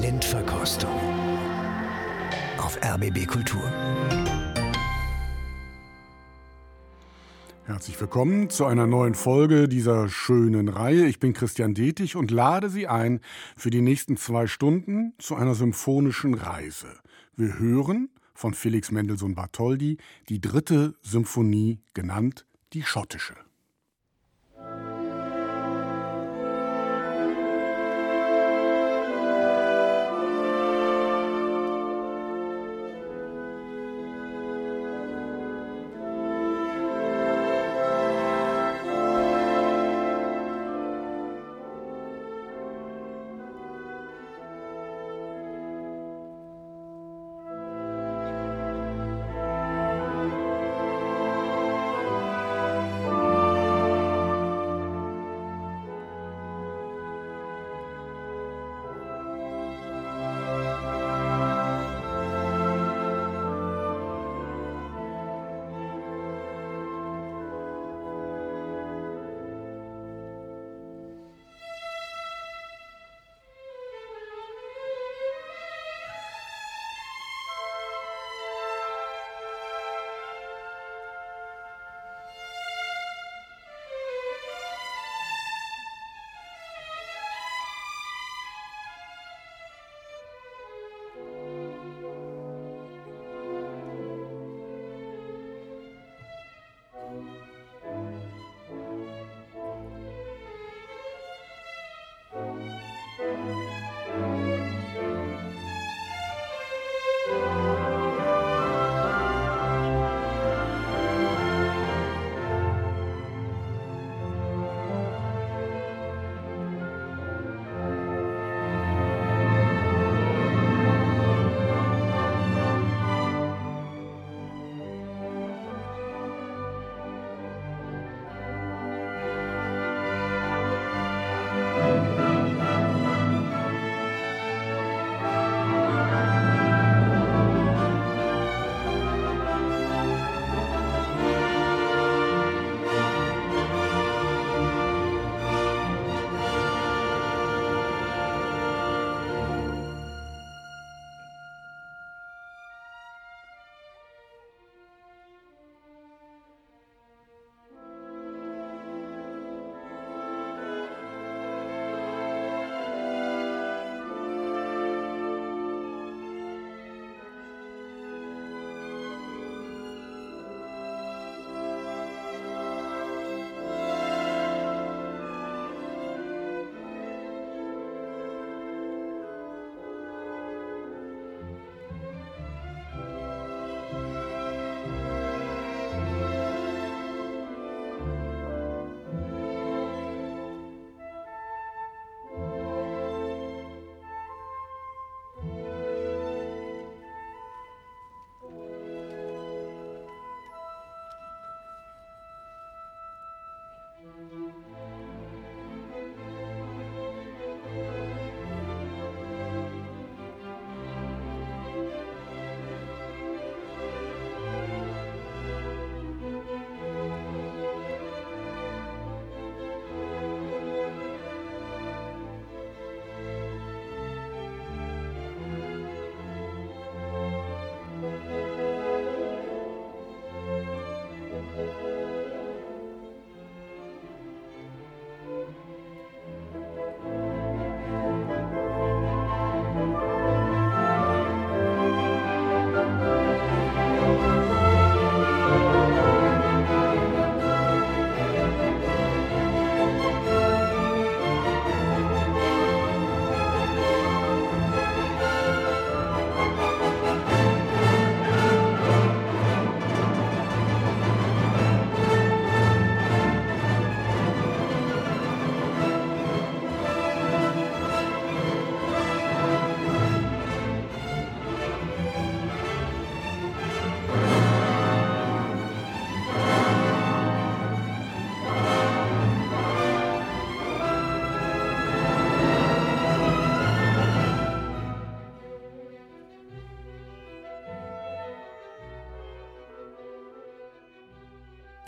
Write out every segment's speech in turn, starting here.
Blindverkostung auf RBB Kultur. Herzlich willkommen zu einer neuen Folge dieser schönen Reihe. Ich bin Christian Detig und lade Sie ein für die nächsten zwei Stunden zu einer symphonischen Reise. Wir hören von Felix Mendelssohn Bartholdy die dritte Symphonie, genannt die schottische.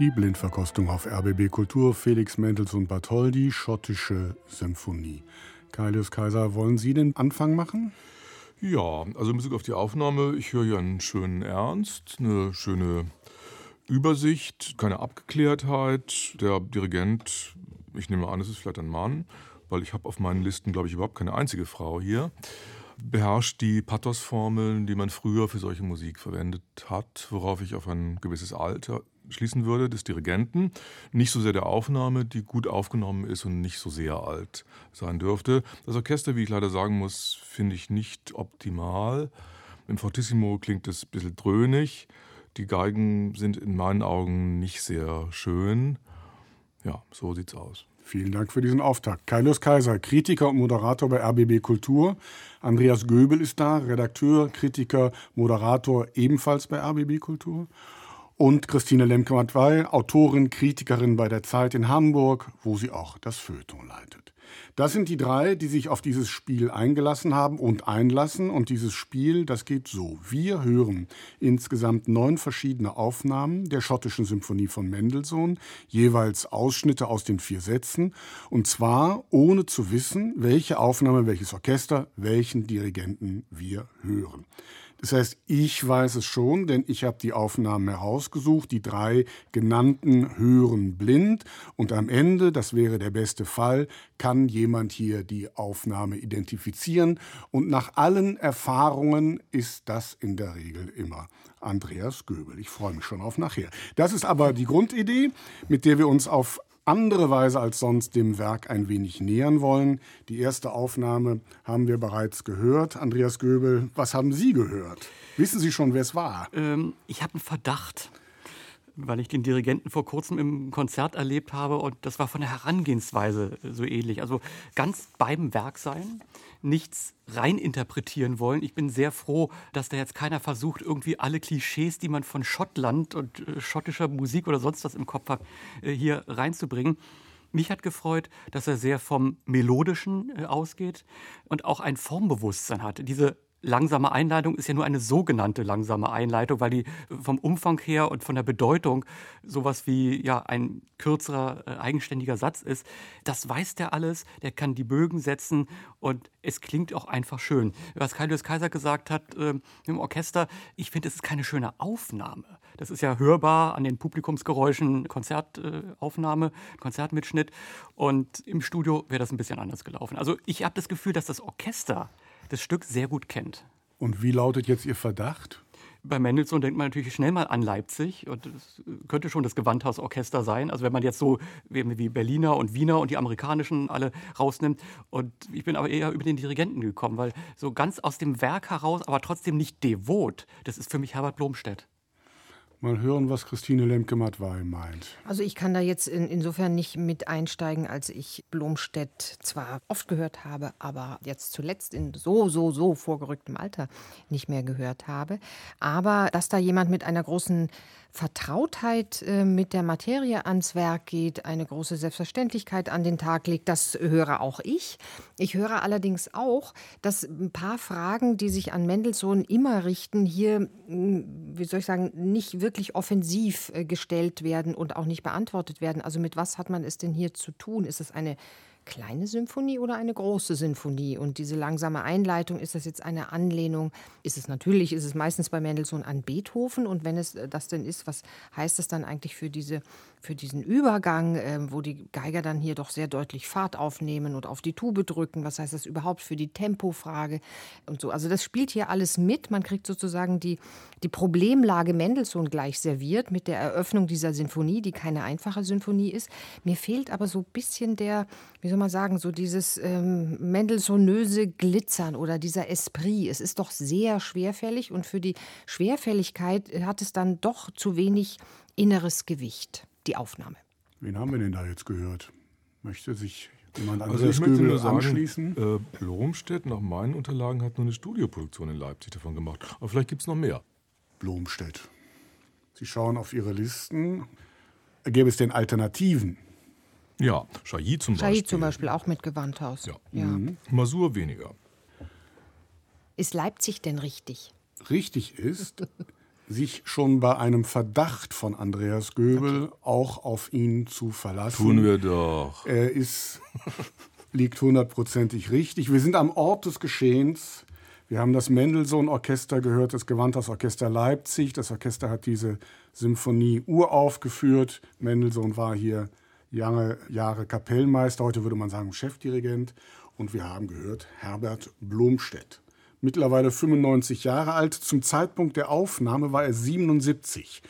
Die Blindverkostung auf RBB Kultur, Felix Mendelssohn Bartholdy, schottische Symphonie. Kailius Kaiser, wollen Sie den Anfang machen? Ja, also in Bezug auf die Aufnahme, ich höre hier einen schönen Ernst, eine schöne Übersicht, keine Abgeklärtheit. Der Dirigent, ich nehme an, es ist vielleicht ein Mann, weil ich habe auf meinen Listen, glaube ich, überhaupt keine einzige Frau hier, beherrscht die Pathosformeln, die man früher für solche Musik verwendet hat, worauf ich auf ein gewisses Alter schließen würde, des Dirigenten. Nicht so sehr der Aufnahme, die gut aufgenommen ist und nicht so sehr alt sein dürfte. Das Orchester, wie ich leider sagen muss, finde ich nicht optimal. Im Fortissimo klingt es ein bisschen dröhnig. Die Geigen sind in meinen Augen nicht sehr schön. Ja, so sieht's aus. Vielen Dank für diesen Auftakt. Kaius Kaiser, Kritiker und Moderator bei RBB Kultur. Andreas Göbel ist da, Redakteur, Kritiker, Moderator ebenfalls bei RBB Kultur und Christine Lemke-Matwei, Autorin, Kritikerin bei der Zeit in Hamburg, wo sie auch das Feuilleton leitet. Das sind die drei, die sich auf dieses Spiel eingelassen haben und einlassen. Und dieses Spiel, das geht so. Wir hören insgesamt neun verschiedene Aufnahmen der schottischen Symphonie von Mendelssohn, jeweils Ausschnitte aus den vier Sätzen. Und zwar ohne zu wissen, welche Aufnahme, welches Orchester, welchen Dirigenten wir hören. Das heißt, ich weiß es schon, denn ich habe die Aufnahmen herausgesucht. Die drei genannten hören blind. Und am Ende, das wäre der beste Fall, kann jemand hier die Aufnahme identifizieren. Und nach allen Erfahrungen ist das in der Regel immer Andreas Göbel. Ich freue mich schon auf nachher. Das ist aber die Grundidee, mit der wir uns auf andere Weise als sonst dem Werk ein wenig nähern wollen. Die erste Aufnahme haben wir bereits gehört. Andreas Göbel, was haben Sie gehört? Wissen Sie schon, wer es war? Ähm, ich habe einen Verdacht weil ich den Dirigenten vor kurzem im Konzert erlebt habe und das war von der Herangehensweise so ähnlich. Also ganz beim Werk sein, nichts reininterpretieren wollen. Ich bin sehr froh, dass da jetzt keiner versucht, irgendwie alle Klischees, die man von Schottland und äh, schottischer Musik oder sonst was im Kopf hat, äh, hier reinzubringen. Mich hat gefreut, dass er sehr vom Melodischen äh, ausgeht und auch ein Formbewusstsein hat. Diese langsame Einleitung ist ja nur eine sogenannte langsame Einleitung, weil die vom Umfang her und von der Bedeutung sowas wie ja ein kürzerer äh, eigenständiger Satz ist. Das weiß der alles, der kann die Bögen setzen und es klingt auch einfach schön. Was Kaius Kaiser gesagt hat äh, im Orchester, ich finde, es ist keine schöne Aufnahme. Das ist ja hörbar an den Publikumsgeräuschen, Konzertaufnahme, äh, Konzertmitschnitt und im Studio wäre das ein bisschen anders gelaufen. Also ich habe das Gefühl, dass das Orchester das Stück sehr gut kennt. Und wie lautet jetzt Ihr Verdacht? Bei Mendelssohn denkt man natürlich schnell mal an Leipzig und es könnte schon das Gewandhausorchester sein. Also wenn man jetzt so wie Berliner und Wiener und die amerikanischen alle rausnimmt. Und ich bin aber eher über den Dirigenten gekommen, weil so ganz aus dem Werk heraus, aber trotzdem nicht devot, das ist für mich Herbert Blomstedt. Mal hören, was Christine Lemke-Matwei meint. Also ich kann da jetzt in, insofern nicht mit einsteigen, als ich Blomstedt zwar oft gehört habe, aber jetzt zuletzt in so, so, so vorgerücktem Alter nicht mehr gehört habe. Aber dass da jemand mit einer großen Vertrautheit äh, mit der Materie ans Werk geht, eine große Selbstverständlichkeit an den Tag legt, das höre auch ich. Ich höre allerdings auch, dass ein paar Fragen, die sich an Mendelssohn immer richten, hier, wie soll ich sagen, nicht wirklich offensiv äh, gestellt werden und auch nicht beantwortet werden. Also mit was hat man es denn hier zu tun? Ist es eine kleine Symphonie oder eine große Symphonie? Und diese langsame Einleitung, ist das jetzt eine Anlehnung? Ist es natürlich, ist es meistens bei Mendelssohn an Beethoven? Und wenn es das denn ist, was heißt das dann eigentlich für diese für diesen Übergang, äh, wo die Geiger dann hier doch sehr deutlich Fahrt aufnehmen und auf die Tube drücken. Was heißt das überhaupt für die Tempofrage und so? Also das spielt hier alles mit. Man kriegt sozusagen die, die Problemlage Mendelssohn gleich serviert mit der Eröffnung dieser Sinfonie, die keine einfache Sinfonie ist. Mir fehlt aber so ein bisschen der, wie soll man sagen, so dieses ähm, Mendelssohnöse Glitzern oder dieser Esprit. Es ist doch sehr schwerfällig und für die Schwerfälligkeit hat es dann doch zu wenig inneres Gewicht die Aufnahme. Wen haben wir denn da jetzt gehört? Möchte sich jemand also ich möchte nur sagen, anschließen? Äh, Blomstedt, nach meinen Unterlagen, hat nur eine Studioproduktion in Leipzig davon gemacht. Aber vielleicht gibt es noch mehr. Blomstedt. Sie schauen auf Ihre Listen. Gäbe es denn Alternativen? Ja, Chailly zum Chailly Beispiel. zum Beispiel auch mit Gewandhaus. Ja. ja. Mhm. Masur weniger. Ist Leipzig denn richtig? Richtig ist, sich schon bei einem Verdacht von Andreas Göbel okay. auch auf ihn zu verlassen. Tun wir doch. Er ist liegt hundertprozentig richtig. Wir sind am Ort des Geschehens. Wir haben das Mendelssohn-Orchester gehört, das Gewandhausorchester Leipzig. Das Orchester hat diese Symphonie uraufgeführt. Mendelssohn war hier lange Jahre Kapellmeister, heute würde man sagen Chefdirigent. Und wir haben gehört Herbert Blomstedt. Mittlerweile 95 Jahre alt. Zum Zeitpunkt der Aufnahme war er 77.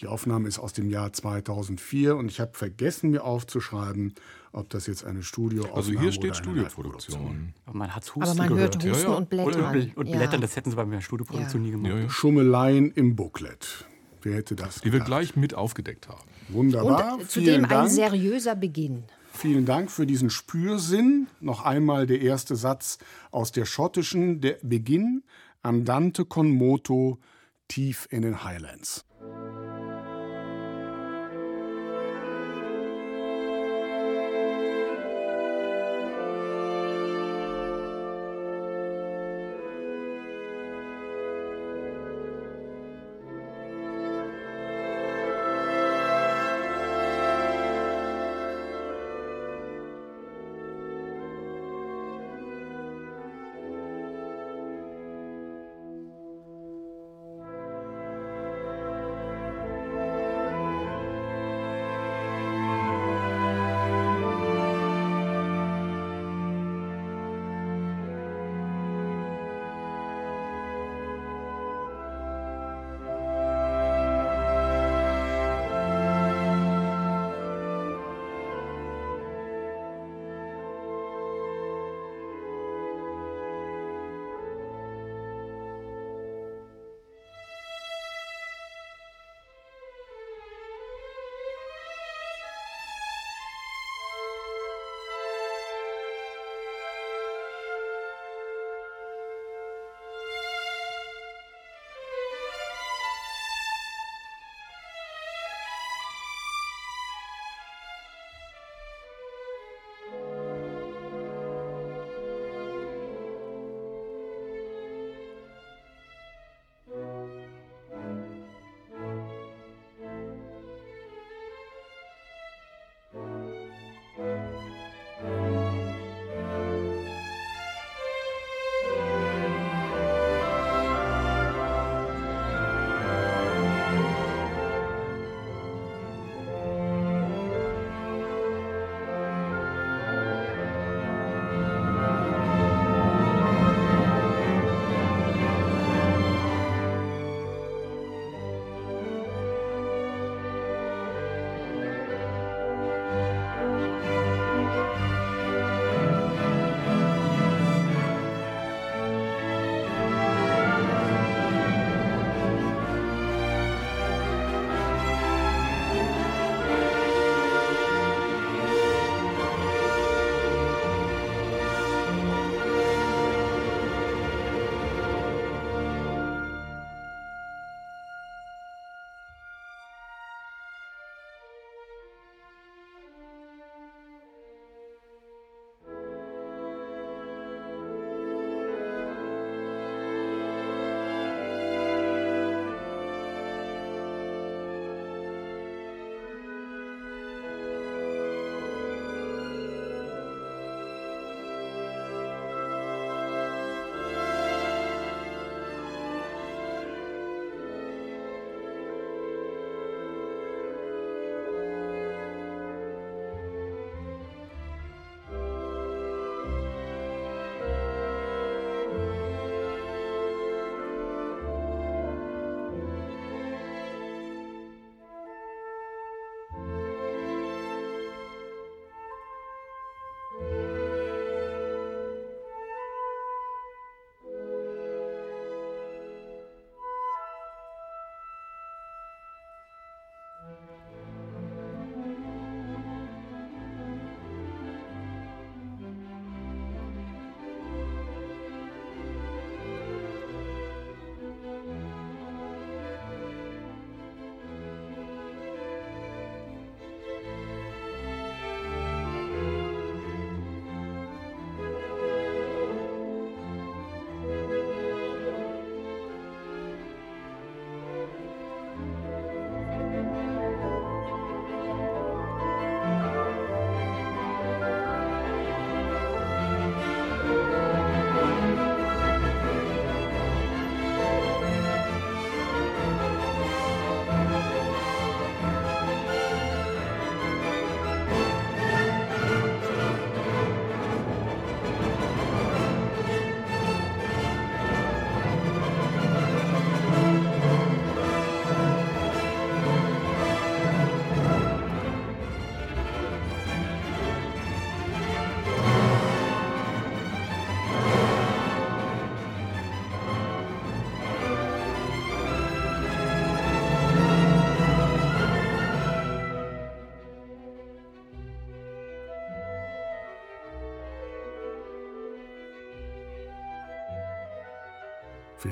Die Aufnahme ist aus dem Jahr 2004 und ich habe vergessen, mir aufzuschreiben, ob das jetzt eine Studioaufnahme Also hier steht Studioproduktion. Aber man hat Husten Aber man gehört. hört Husten Ja, ja. und Blättern. Und, und Ja. Blättern, das hätten sie bei mir Studioproduktion Ja. nie gemacht. Ja, ja. Schumeleien im Booklet. Wer hätte das Die wir gedacht? gleich mit aufgedeckt haben. Wunderbar. Und Vielen zudem ein seriöser Beginn. Vielen Dank für diesen Spürsinn. Noch einmal der erste Satz aus der schottischen, der Beginn Andante con moto tief in den Highlands.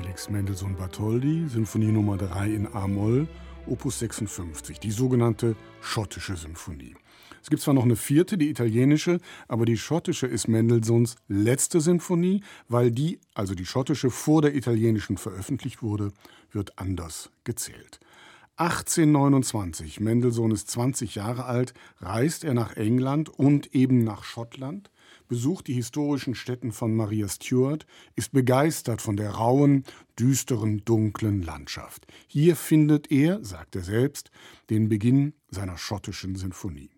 Felix Mendelssohn Bartholdy, Sinfonie Nummer 3 in A-Moll, Opus 56, die sogenannte schottische Symphonie. Es gibt zwar noch eine vierte, die italienische, aber die schottische ist Mendelssohns letzte Sinfonie, weil die, also die schottische, vor der italienischen veröffentlicht wurde, wird anders gezählt. 1829, Mendelssohn ist 20 Jahre alt, reist er nach England und eben nach Schottland, besucht die historischen Stätten von Maria Stuart, ist begeistert von der rauen, düsteren, dunklen Landschaft. Hier findet er, sagt er selbst, den Beginn seiner schottischen Sinfonie.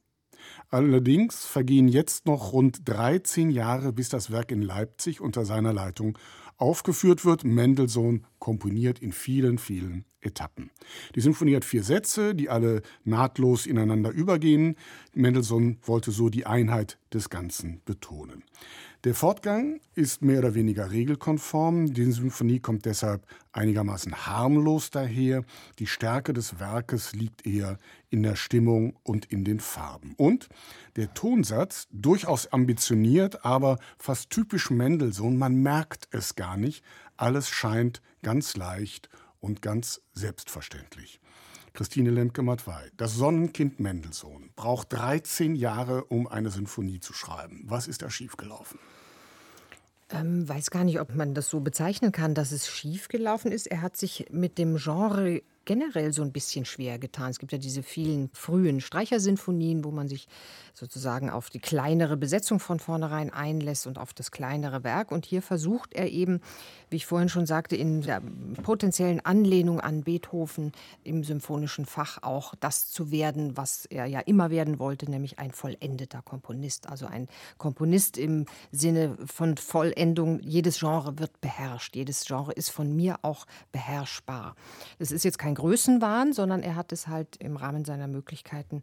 Allerdings vergehen jetzt noch rund 13 Jahre, bis das Werk in Leipzig unter seiner Leitung aufgeführt wird. Mendelssohn komponiert in vielen, vielen Etappen. Die Symphonie hat vier Sätze, die alle nahtlos ineinander übergehen. Mendelssohn wollte so die Einheit des Ganzen betonen. Der Fortgang ist mehr oder weniger regelkonform. Die Symphonie kommt deshalb einigermaßen harmlos daher. Die Stärke des Werkes liegt eher in der Stimmung und in den Farben. Und der Tonsatz, durchaus ambitioniert, aber fast typisch Mendelssohn, man merkt es gar nicht. Alles scheint ganz leicht und ganz selbstverständlich. Christine Lemke-Matwei, das Sonnenkind Mendelssohn braucht 13 Jahre, um eine Sinfonie zu schreiben. Was ist da schiefgelaufen? Ähm, weiß gar nicht, ob man das so bezeichnen kann, dass es schiefgelaufen ist. Er hat sich mit dem Genre generell so ein bisschen schwer getan. Es gibt ja diese vielen frühen Streichersinfonien, wo man sich sozusagen auf die kleinere Besetzung von vornherein einlässt und auf das kleinere Werk. Und hier versucht er eben, wie ich vorhin schon sagte, in der potenziellen Anlehnung an Beethoven im symphonischen Fach auch das zu werden, was er ja immer werden wollte, nämlich ein vollendeter Komponist. Also ein Komponist im Sinne von Vollendung. Jedes Genre wird beherrscht. Jedes Genre ist von mir auch beherrschbar. Das ist jetzt kein Größenwahn, sondern er hat es halt im Rahmen seiner Möglichkeiten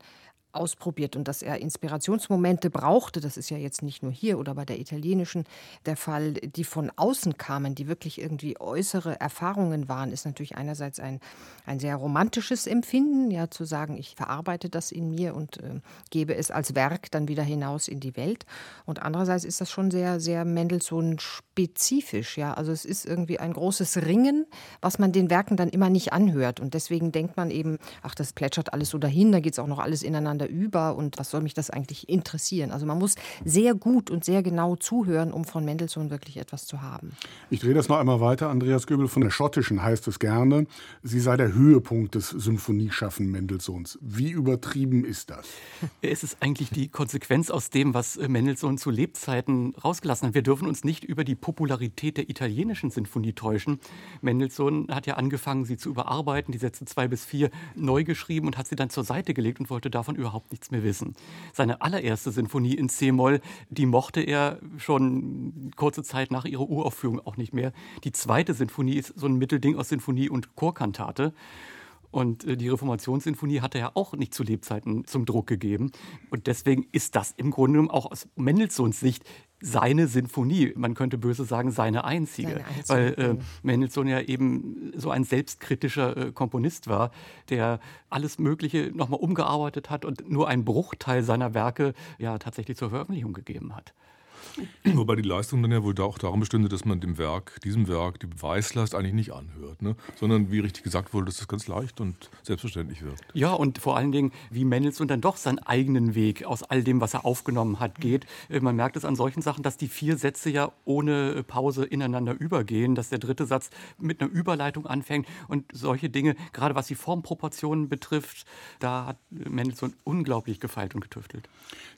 ausprobiert und dass er Inspirationsmomente brauchte, das ist ja jetzt nicht nur hier oder bei der italienischen der Fall, die von außen kamen, die wirklich irgendwie äußere Erfahrungen waren, ist natürlich einerseits ein, ein sehr romantisches Empfinden, ja, zu sagen, ich verarbeite das in mir und äh, gebe es als Werk dann wieder hinaus in die Welt. Und andererseits ist das schon sehr, sehr Mendelssohn spezifisch, ja. Also es ist irgendwie ein großes Ringen, was man den Werken dann immer nicht anhört. Und deswegen denkt man eben, ach, das plätschert alles so dahin, da geht es auch noch alles ineinander über und was soll mich das eigentlich interessieren? Also man muss sehr gut und sehr genau zuhören, um von Mendelssohn wirklich etwas zu haben. Ich drehe das noch einmal weiter. Andreas Göbel von der Schottischen heißt es gerne, sie sei der Höhepunkt des Symphonieschaffen Mendelssohns. Wie übertrieben ist das? Es ist eigentlich die Konsequenz aus dem, was Mendelssohn zu Lebzeiten rausgelassen hat. Wir dürfen uns nicht über die Popularität der italienischen Sinfonie täuschen. Mendelssohn hat ja angefangen, sie zu überarbeiten, die Sätze zwei bis vier neu geschrieben und hat sie dann zur Seite gelegt und wollte davon überhaupt nichts mehr wissen. Seine allererste Sinfonie in C-Moll, die mochte er schon kurze Zeit nach ihrer Uraufführung auch nicht mehr. Die zweite Sinfonie ist so ein Mittelding aus Sinfonie und Chorkantate. Und äh, die Reformationssinfonie hat er auch nicht zu Lebzeiten zum Druck gegeben. Und deswegen ist das im Grunde genommen auch aus Mendelssohns Sicht seine Sinfonie, man könnte böse sagen, seine einzige. Seine einzige. Weil äh, Mendelssohn ja eben so ein selbstkritischer äh, Komponist war, der alles Mögliche nochmal umgearbeitet hat und nur einen Bruchteil seiner Werke ja tatsächlich zur Veröffentlichung gegeben hat. Wobei die Leistung dann ja wohl auch darum bestünde, dass man dem Werk, diesem Werk, die Beweislast eigentlich nicht anhört, ne? sondern wie richtig gesagt wurde, dass es ganz leicht und selbstverständlich wird. Ja, und vor allen Dingen, wie Mendelssohn dann doch seinen eigenen Weg aus all dem, was er aufgenommen hat, geht. Äh, man merkt es an solchen Sachen, dass die vier Sätze ja ohne Pause ineinander übergehen, dass der dritte Satz mit einer Überleitung anfängt und solche Dinge, gerade was die Formproportionen betrifft, da hat Mendelssohn unglaublich gefeilt und getüftelt.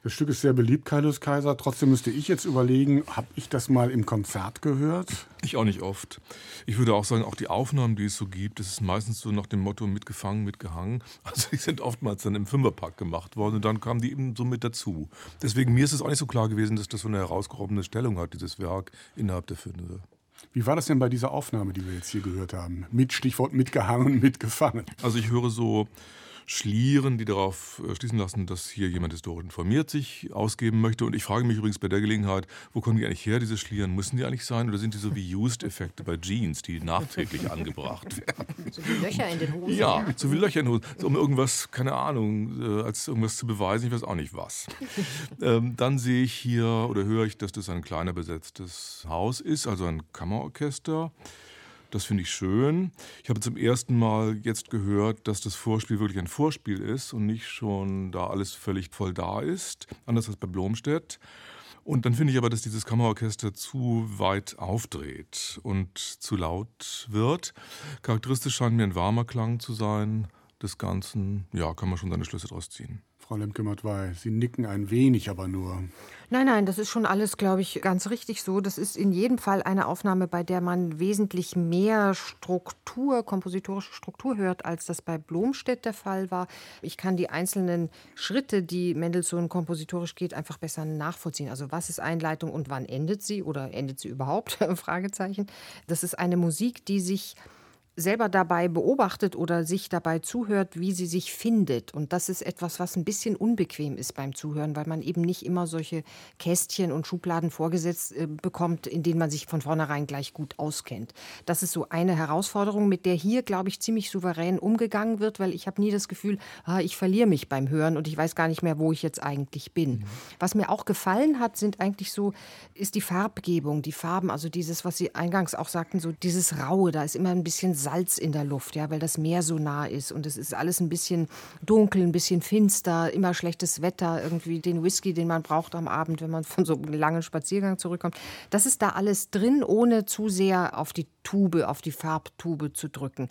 Das Stück ist sehr beliebt, Kaius Kaiser. Trotzdem müsste ich jetzt überlegen, habe ich das mal im Konzert gehört? Ich auch nicht oft. Ich würde auch sagen, auch die Aufnahmen, die es so gibt, das ist meistens so nach dem Motto mitgefangen, mitgehangen. Also die sind oftmals dann im Fünferpack gemacht worden und dann kamen die eben so mit dazu. Deswegen mir ist es auch nicht so klar gewesen, dass das so eine herausgehobene Stellung hat, dieses Werk innerhalb der Fünfe. Wie war das denn bei dieser Aufnahme, die wir jetzt hier gehört haben? Mit Stichwort mitgehangen, mitgefangen. Also ich höre so Schlieren, die darauf äh, schließen lassen, dass hier jemand historisch informiert sich ausgeben möchte. Und ich frage mich übrigens bei der Gelegenheit, wo kommen die eigentlich her, diese Schlieren? Müssen die eigentlich sein oder sind die so wie Used-Effekte bei Jeans, die nachträglich angebracht werden? So wie Löcher in den Hosen. Ja, so wie Löcher in den Hosen. Um irgendwas, keine Ahnung, äh, als irgendwas zu beweisen, ich weiß auch nicht was. ähm, dann sehe ich hier oder höre ich, dass das ein kleiner besetztes Haus ist, also ein Kammerorchester. Das finde ich schön. Ich habe zum ersten Mal jetzt gehört, dass das Vorspiel wirklich ein Vorspiel ist und nicht schon da alles völlig voll da ist, anders als bei Blomstedt. Und dann finde ich aber, dass dieses Kammerorchester zu weit aufdreht und zu laut wird. Charakteristisch scheint mir ein warmer Klang zu sein des Ganzen. Ja, kann man schon seine Schlüsse daraus ziehen. Frau Lemke-Matwei, Sie nicken ein wenig, aber nur. Nein, nein, das ist schon alles, glaube ich, ganz richtig so. Das ist in jedem Fall eine Aufnahme, bei der man wesentlich mehr Struktur, kompositorische Struktur hört, als das bei Blomstedt der Fall war. Ich kann die einzelnen Schritte, die Mendelssohn kompositorisch geht, einfach besser nachvollziehen. Also was ist Einleitung und wann endet sie oder endet sie überhaupt? Fragezeichen. Das ist eine Musik, die sich selber dabei beobachtet oder sich dabei zuhört, wie sie sich findet. Und das ist etwas, was ein bisschen unbequem ist beim Zuhören, weil man eben nicht immer solche Kästchen und Schubladen vorgesetzt äh, bekommt, in denen man sich von vornherein gleich gut auskennt. Das ist so eine Herausforderung, mit der hier, glaube ich, ziemlich souverän umgegangen wird, weil ich habe nie das Gefühl, ah, ich verliere mich beim Hören und ich weiß gar nicht mehr, wo ich jetzt eigentlich bin. Mhm. Was mir auch gefallen hat, sind eigentlich so, ist die Farbgebung, die Farben, also dieses, was Sie eingangs auch sagten, so dieses Raue, da ist immer ein bisschen Salz in der Luft, ja, weil das Meer so nah ist und es ist alles ein bisschen dunkel, ein bisschen finster, immer schlechtes Wetter, irgendwie den Whisky, den man braucht am Abend, wenn man von so einem langen Spaziergang zurückkommt. Das ist da alles drin, ohne zu sehr auf die Tube, auf die Farbtube zu drücken.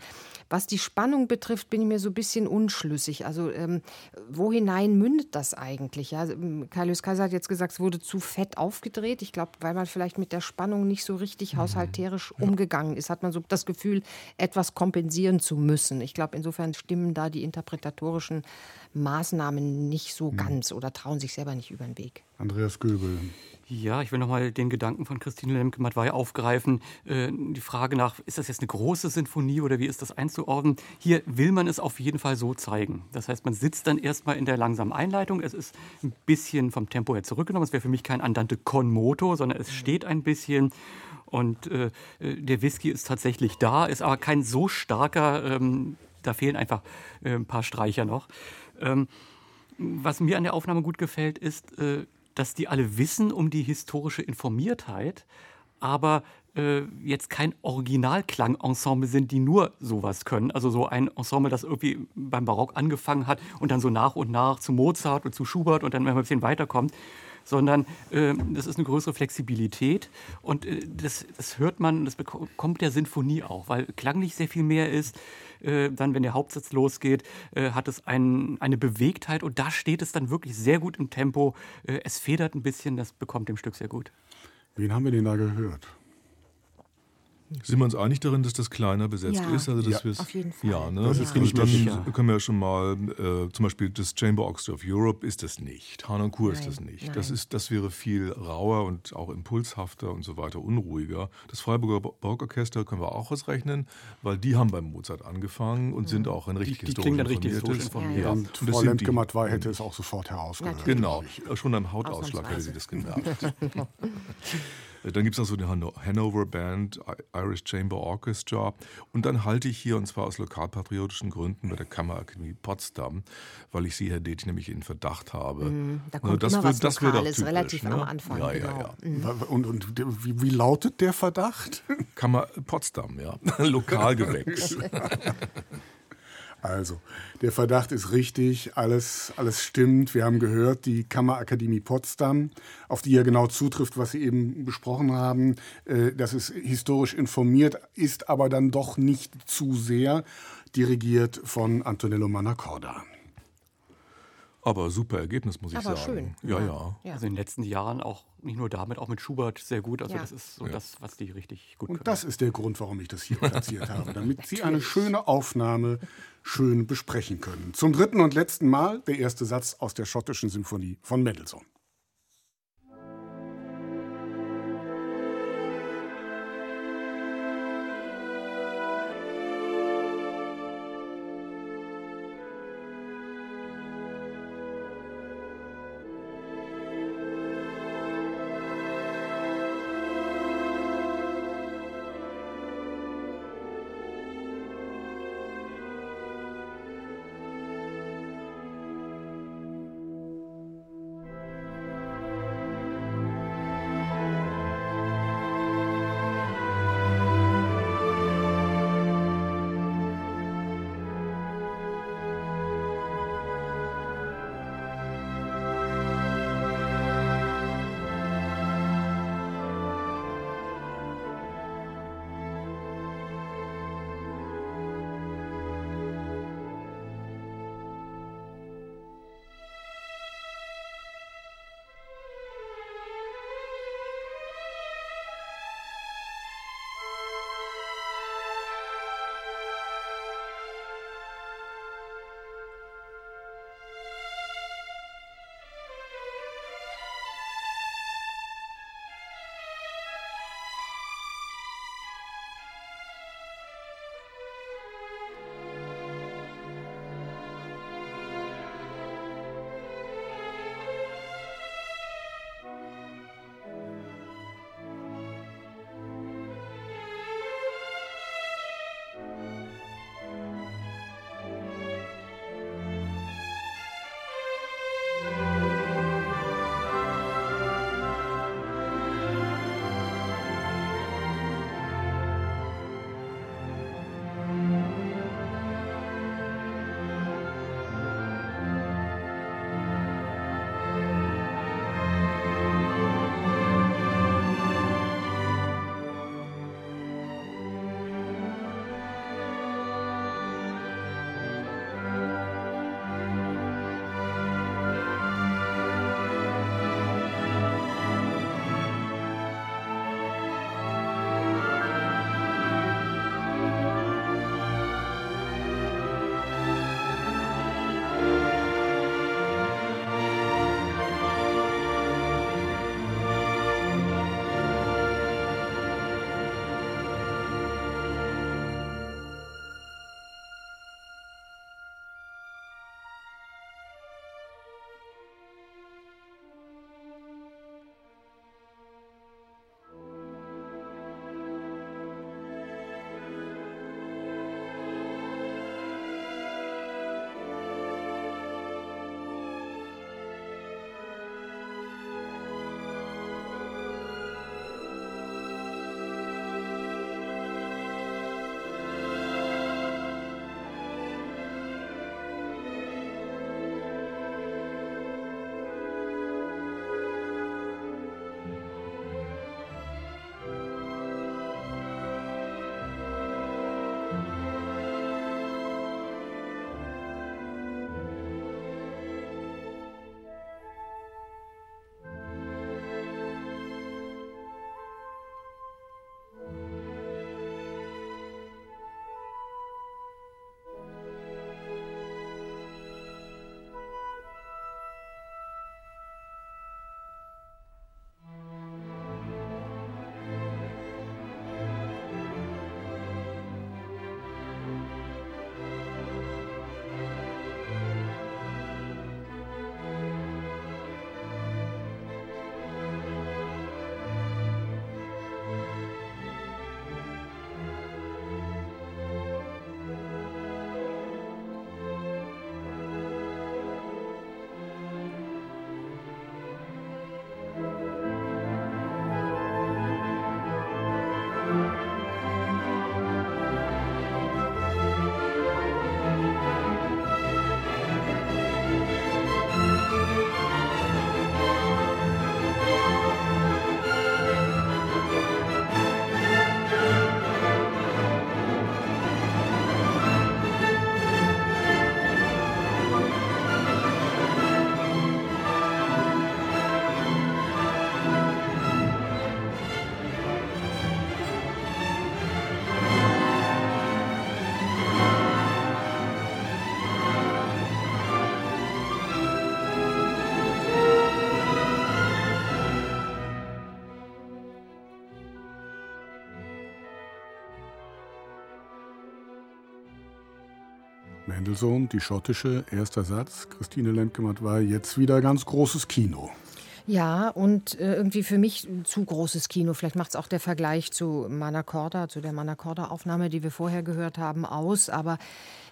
Was die Spannung betrifft, bin ich mir so ein bisschen unschlüssig. Also ähm, wo hinein mündet das eigentlich? Ja? Kaius Kaiser hat jetzt gesagt, es wurde zu fett aufgedreht. Ich glaube, weil man vielleicht mit der Spannung nicht so richtig mhm. haushalterisch umgegangen ist, hat man so das Gefühl, etwas kompensieren zu müssen. Ich glaube, insofern stimmen da die interpretatorischen Maßnahmen nicht so mhm. ganz oder trauen sich selber nicht über den Weg. Andreas Göbel. Ja, ich will nochmal den Gedanken von Christine Lemke-Matwei aufgreifen. Äh, die Frage nach, ist das jetzt eine große Sinfonie oder wie ist das einzuordnen? Hier will man es auf jeden Fall so zeigen. Das heißt, man sitzt dann erstmal in der langsamen Einleitung. Es ist ein bisschen vom Tempo her zurückgenommen. Es wäre für mich kein Andante con moto, sondern es steht ein bisschen. Und äh, der Whisky ist tatsächlich da, ist aber kein so starker. Ähm, da fehlen einfach äh, ein paar Streicher noch. Ähm, was mir an der Aufnahme gut gefällt, ist, äh, dass die alle wissen um die historische Informiertheit, aber äh, jetzt kein Originalklangensemble sind, die nur sowas können. Also so ein Ensemble, das irgendwie beim Barock angefangen hat und dann so nach und nach zu Mozart und zu Schubert und dann immer ein bisschen weiterkommt sondern äh, das ist eine größere Flexibilität und äh, das, das, hört man, das bekommt der Sinfonie auch, weil klanglich sehr viel mehr ist. Äh, dann, wenn der Hauptsatz losgeht, äh, hat es ein, eine Bewegtheit und da steht es dann wirklich sehr gut im Tempo. Äh, es federt ein bisschen, das bekommt dem Stück sehr gut. Wen haben wir denn da gehört? Sind wir uns einig darin, dass das kleiner besetzt ja. ist? Also, dass ja, auf jeden Fall. Ja, ne? das ja. Ist dann sicher. können wir ja schon mal, äh, zum Beispiel das Chamber Orchestra of Europe ist das nicht, Harnoncourt ist das nicht. Das, ist, das wäre viel rauer und auch impulshafter und so weiter, unruhiger. Das Freiburger Barockorchester können wir auch ausrechnen, weil die haben beim Mozart angefangen und sind auch ein richtig die, die dann richtig historisch informiert. Ja, und Frau Lemke-Matwei hätte es auch sofort herausgehört. Genau, schon am Hautausschlag hätte sie das gemerkt. Äh, dann gibt es noch so eine Hanover Band, Irish Chamber Orchestra. Und dann halte ich hier, und zwar aus lokalpatriotischen Gründen, bei der Kammerakademie Potsdam, weil ich Sie, Herr Dethi, nämlich in Verdacht habe. Mm, da kommt das immer wird, was das Lokales, typisch, relativ ne? am Anfang. Ja, genau. ja, ja. Mhm. Und, und wie, wie, lautet der Verdacht? Kammer Potsdam, ja. Lokalgewächs. Also, der Verdacht ist richtig, alles, alles stimmt. Wir haben gehört, die Kammerakademie Potsdam, auf die ja genau zutrifft, was Sie eben besprochen haben, äh, dass es historisch informiert ist, aber dann doch nicht zu sehr, dirigiert von Antonello Manacorda. Aber super Ergebnis, muss ich Aber sagen. Schön. Ja, ja, ja. Also in den letzten Jahren auch nicht nur damit, auch mit Schubert sehr gut. Also ja. das ist so ja. das, was die richtig gut Und können. das ist der Grund, warum ich das hier platziert habe, damit Sie eine schöne Aufnahme schön besprechen können. Zum dritten und letzten Mal der erste Satz aus der schottischen Symphonie von Mendelssohn. Mendelssohn, die schottische, erster Satz. Christine Lemke war jetzt wieder ganz großes Kino. Ja, und äh, irgendwie für mich ein zu großes Kino. Vielleicht macht es auch der Vergleich zu Manacorda, zu der Manacorda-Aufnahme, die wir vorher gehört haben, aus. Aber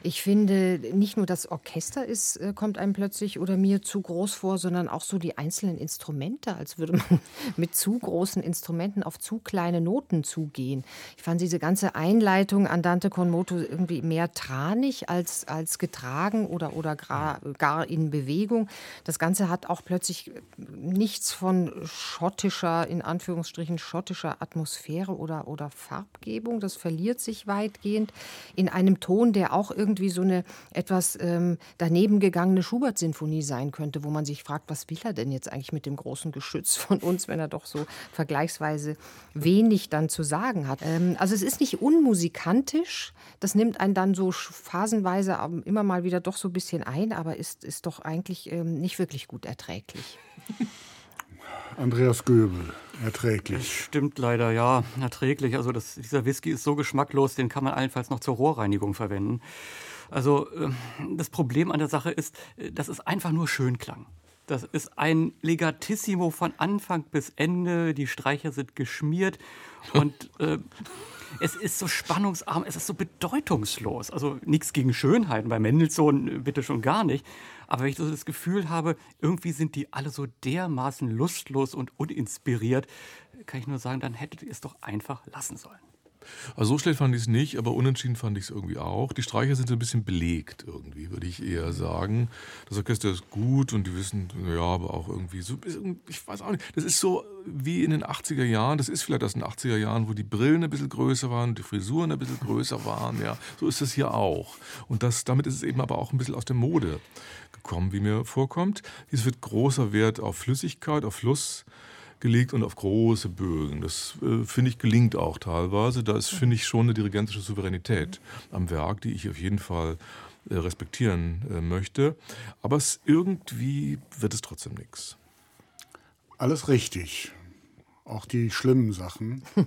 ich finde, nicht nur das Orchester ist, äh, kommt einem plötzlich oder mir zu groß vor, sondern auch so die einzelnen Instrumente, als würde man mit zu großen Instrumenten auf zu kleine Noten zugehen. Ich fand diese ganze Einleitung an Dante con moto irgendwie mehr tranig als, als getragen oder, oder gar, in Bewegung. Das Ganze hat auch plötzlich nichts von schottischer, in Anführungsstrichen schottischer Atmosphäre oder, oder Farbgebung. Das verliert sich weitgehend in einem Ton, der auch irgendwie so eine etwas ähm, daneben gegangene Schubert-Sinfonie sein könnte, wo man sich fragt, was will er denn jetzt eigentlich mit dem großen Geschütz von uns, wenn er doch so vergleichsweise wenig dann zu sagen hat. Ähm, also es ist nicht unmusikantisch, das nimmt einen dann so phasenweise immer mal wieder doch so ein bisschen ein, aber ist, ist doch eigentlich ähm, nicht wirklich gut erträglich. Andreas Göbel, erträglich. Das stimmt leider, ja, erträglich. Also das, dieser Whisky ist so geschmacklos, den kann man allenfalls noch zur Rohrreinigung verwenden. Also ähm, das Problem an der Sache ist, äh, dass es einfach nur schön klang. Das ist ein Legatissimo von Anfang bis Ende. Die Streicher sind geschmiert und äh, es ist so spannungsarm, es ist so bedeutungslos. Also nichts gegen Schönheiten, bei Mendelssohn äh, bitte schon gar nicht. Aber wenn ich so das Gefühl habe, irgendwie sind die alle so dermaßen lustlos und uninspiriert, kann ich nur sagen, dann hättet ihr es doch einfach lassen sollen. Also so schlecht fand ich es nicht, aber unentschieden fand ich es irgendwie auch. Die Streicher sind so ein bisschen belegt irgendwie, würde ich eher sagen. Das Orchester ist gut und die wissen, ja, aber auch irgendwie so, ich weiß auch nicht, das ist so wie in den 80er Jahren, das ist vielleicht aus den 80er Jahren, wo die Brillen ein bisschen größer waren, die Frisuren ein bisschen größer waren, ja. So ist das hier auch. Und das, damit ist es eben aber auch ein bisschen aus der Mode gekommen, wie mir vorkommt. Es wird großer Wert auf Flüssigkeit, auf Fluss gelegt und auf große Bögen. Das äh, finde ich gelingt auch teilweise. Da ist, finde ich, schon eine dirigentische Souveränität am Werk, die ich auf jeden Fall äh, respektieren äh, möchte. Aber es, irgendwie wird es trotzdem nichts. Alles richtig. Auch die schlimmen Sachen.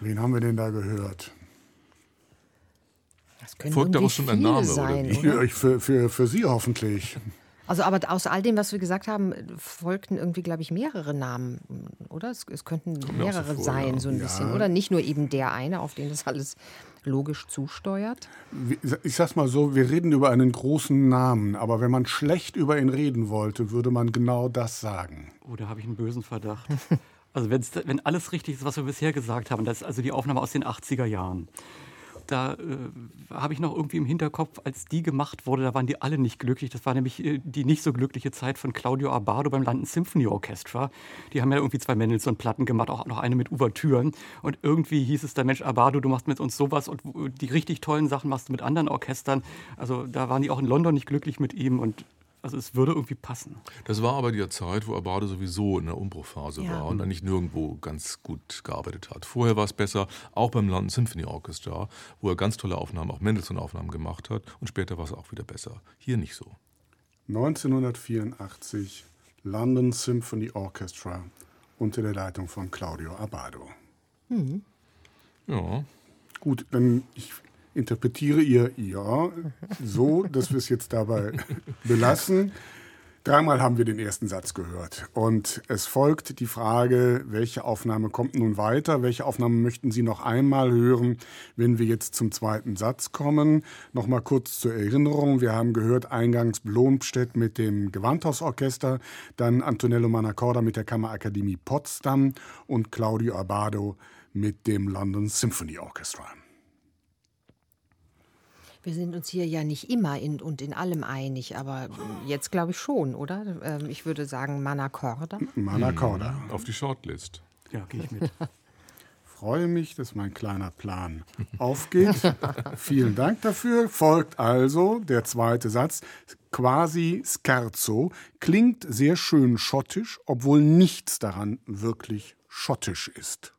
Wen haben wir denn da gehört? Das Folgt daraus schon ein Name, sein, oder? Oder? Ja, für, für, für Sie hoffentlich. Also aber aus all dem, was wir gesagt haben, folgten irgendwie, glaube ich, mehrere Namen, oder? Es, es könnten Kommt mehrere so vor, sein, ja. so ein ja. bisschen, oder? Nicht nur eben der eine, auf den das alles logisch zusteuert. Ich sag's mal so, wir reden über einen großen Namen, aber wenn man schlecht über ihn reden wollte, würde man genau das sagen. Oh, da habe ich einen bösen Verdacht. also wenn alles richtig ist, was wir bisher gesagt haben, das ist also die Aufnahme aus den 80er Jahren da äh, habe ich noch irgendwie im Hinterkopf, als die gemacht wurde, da waren die alle nicht glücklich. Das war nämlich äh, die nicht so glückliche Zeit von Claudio Abbado beim London Symphony Orchestra. Die haben ja irgendwie zwei Mendelssohn-Platten gemacht, auch noch eine mit Ouvertüren. Und irgendwie hieß es der Mensch, Abbado, du machst mit uns sowas und die richtig tollen Sachen machst du mit anderen Orchestern. Also da waren die auch in London nicht glücklich mit ihm und also es würde irgendwie passen. Das war aber die Zeit, wo Abade sowieso in der Umbruchphase ja. war und eigentlich nirgendwo ganz gut gearbeitet hat. Vorher war es besser, auch beim London Symphony Orchestra, wo er ganz tolle Aufnahmen, auch Mendelssohn-Aufnahmen gemacht hat. Und später war es auch wieder besser. Hier nicht so. 1984 London Symphony Orchestra unter der Leitung von Claudio Abado. Mhm. Ja. Gut, dann ich interpretiere ihr Ja so, dass wir es jetzt dabei belassen. Dreimal haben wir den ersten Satz gehört. Und es folgt die Frage, welche Aufnahme kommt nun weiter? Welche Aufnahme möchten Sie noch einmal hören, wenn wir jetzt zum zweiten Satz kommen? Nochmal kurz zur Erinnerung. Wir haben gehört eingangs Blomstedt mit dem Gewandhausorchester, dann Antonello Manacorda mit der Kammerakademie Potsdam und Claudio Abado mit dem London Symphony Orchestra. Wir sind uns hier ja nicht immer in, und in allem einig, aber jetzt glaube ich schon, oder? Ähm, ich würde sagen Manacorda. Manacorda. Mhm. Auf die Shortlist. Ja, gehe ich mit. freue mich, dass mein kleiner Plan aufgeht. Vielen Dank dafür. Folgt also der zweite Satz. Quasi Scherzo klingt sehr schön schottisch, obwohl nichts daran wirklich schottisch ist.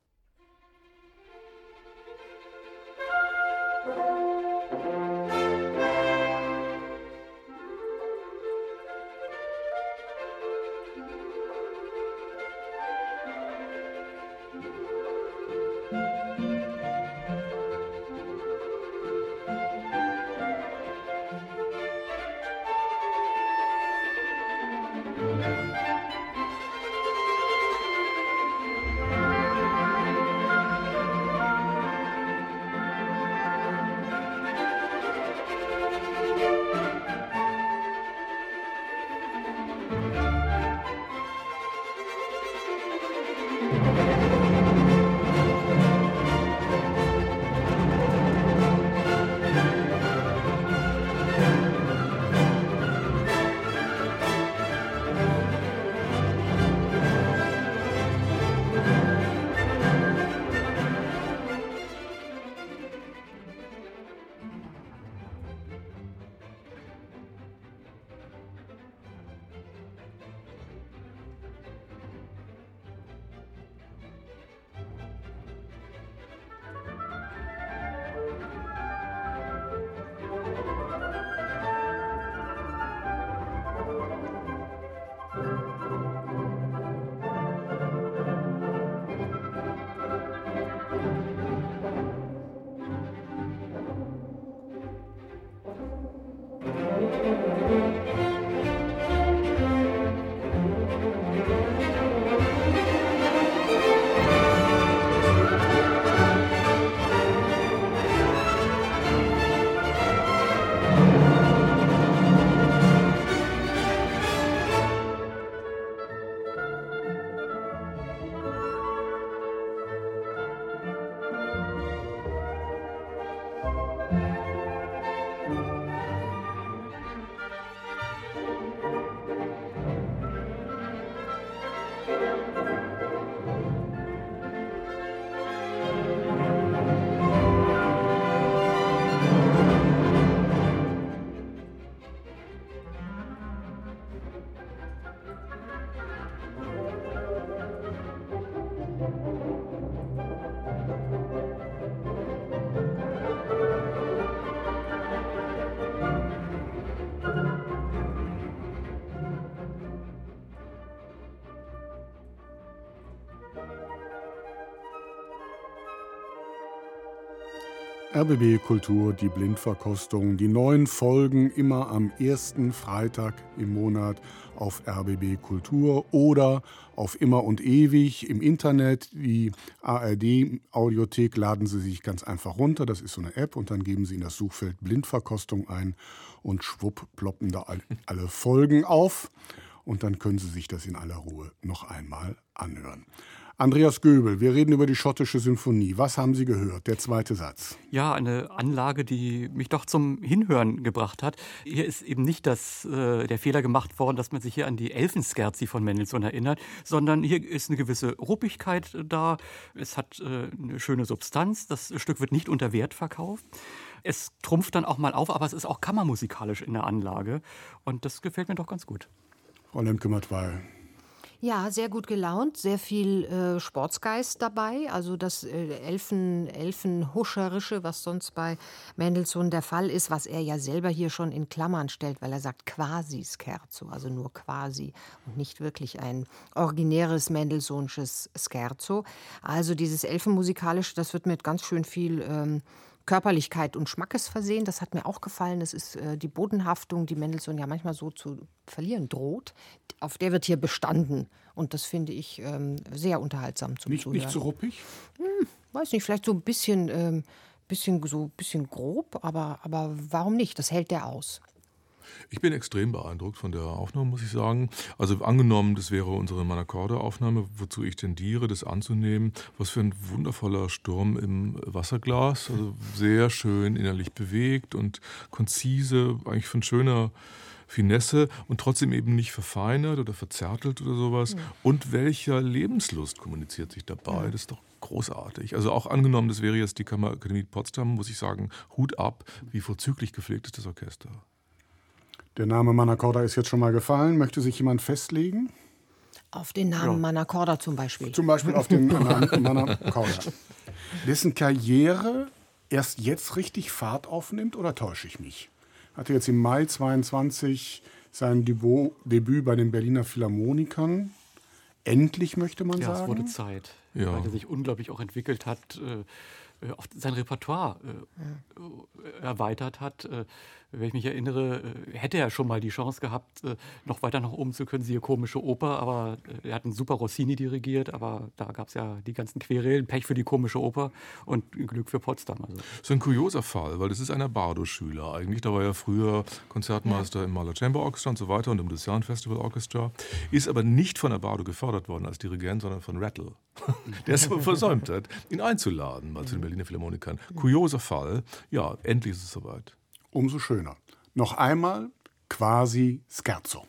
RBB Kultur, die Blindverkostung. Die neuen Folgen immer am ersten Freitag im Monat auf RBB Kultur oder auf immer und ewig im Internet. Die ARD Audiothek laden Sie sich ganz einfach runter. Das ist so eine App und dann geben Sie in das Suchfeld Blindverkostung ein und schwupp ploppen da alle Folgen auf. Und dann können Sie sich das in aller Ruhe noch einmal anhören. Andreas Göbel, wir reden über die schottische Symphonie. Was haben Sie gehört? Der zweite Satz. Ja, eine Anlage, die mich doch zum Hinhören gebracht hat. Hier ist eben nicht das, äh, der Fehler gemacht worden, dass man sich hier an die Elfenskerzi von Mendelssohn erinnert, sondern hier ist eine gewisse Ruppigkeit da. Es hat äh, eine schöne Substanz. Das Stück wird nicht unter Wert verkauft. Es trumpft dann auch mal auf, aber es ist auch kammermusikalisch in der Anlage. Und das gefällt mir doch ganz gut. Frau Lemke-Matwei, ja, sehr gut gelaunt, sehr viel äh, Sportsgeist dabei. Also das äh, Elfen, Elfenhuscherische, was sonst bei Mendelssohn der Fall ist, was er ja selber hier schon in Klammern stellt, weil er sagt quasi Scherzo, also nur quasi und nicht wirklich ein originäres Mendelssohnsches Scherzo. Also dieses Elfenmusikalische, das wird mit ganz schön viel ähm, Körperlichkeit und Schmackes versehen. Das hat mir auch gefallen. Das ist äh, die Bodenhaftung, die Mendelssohn ja manchmal so zu verlieren droht. Auf der wird hier bestanden. Und das finde ich ähm, sehr unterhaltsam zum nicht, Zuhören. Nicht zu so ruppig? Hm, weiß nicht, vielleicht so ein bisschen, ähm, bisschen, so bisschen grob, aber, aber warum nicht? Das hält der aus. Ich bin extrem beeindruckt von der Aufnahme, muss ich sagen. Also angenommen, das wäre unsere Manacorde-Aufnahme, wozu ich tendiere, das anzunehmen. Was für ein wundervoller Sturm im Wasserglas. Also sehr schön innerlich bewegt und konzise, eigentlich von schöner Finesse und trotzdem eben nicht verfeinert oder verzärtelt oder sowas. Ja. Und welcher Lebenslust kommuniziert sich dabei? Ja. Das ist doch großartig. Also auch angenommen, das wäre jetzt die Kammerakademie Potsdam, muss ich sagen, Hut ab, wie vorzüglich gepflegt ist das Orchester. Der Name Manacorda ist jetzt schon mal gefallen. Möchte sich jemand festlegen? Auf den Namen ja. Manacorda zum Beispiel. Zum Beispiel auf den Namen Manacorda. Dessen Karriere erst jetzt richtig Fahrt aufnimmt oder täusche ich mich? Hatte jetzt im Mai 22 sein Debüt, Debüt bei den Berliner Philharmonikern. Endlich möchte man ja, sagen. Ja, es wurde Zeit, ja. weil er sich unglaublich auch entwickelt hat. Äh, äh, auch sein Repertoire äh, erweitert hat. Äh, wenn ich mich erinnere, äh, hätte er schon mal die Chance gehabt, äh, noch weiter nach oben zu können, siehe komische Oper, aber äh, er hat einen super Rossini dirigiert, aber da gab es ja die ganzen Querelen, Pech für die komische Oper und Glück für Potsdam. Also. Das ist ein kurioser Fall, weil das ist einer Bardo-Schüler eigentlich. Da war er früher Konzertmeister ja. im Mahler Chamber Orchestra und so weiter und im Lucerne Festival Orchestra. Ist aber nicht von der Bardo gefördert worden als Dirigent, sondern von Rattle, der es versäumt hat, ihn einzuladen mal zu den Berliner Philharmonikern. Kurioser Fall. Ja, endlich ist es soweit umso schöner. Noch einmal quasi Scherzo.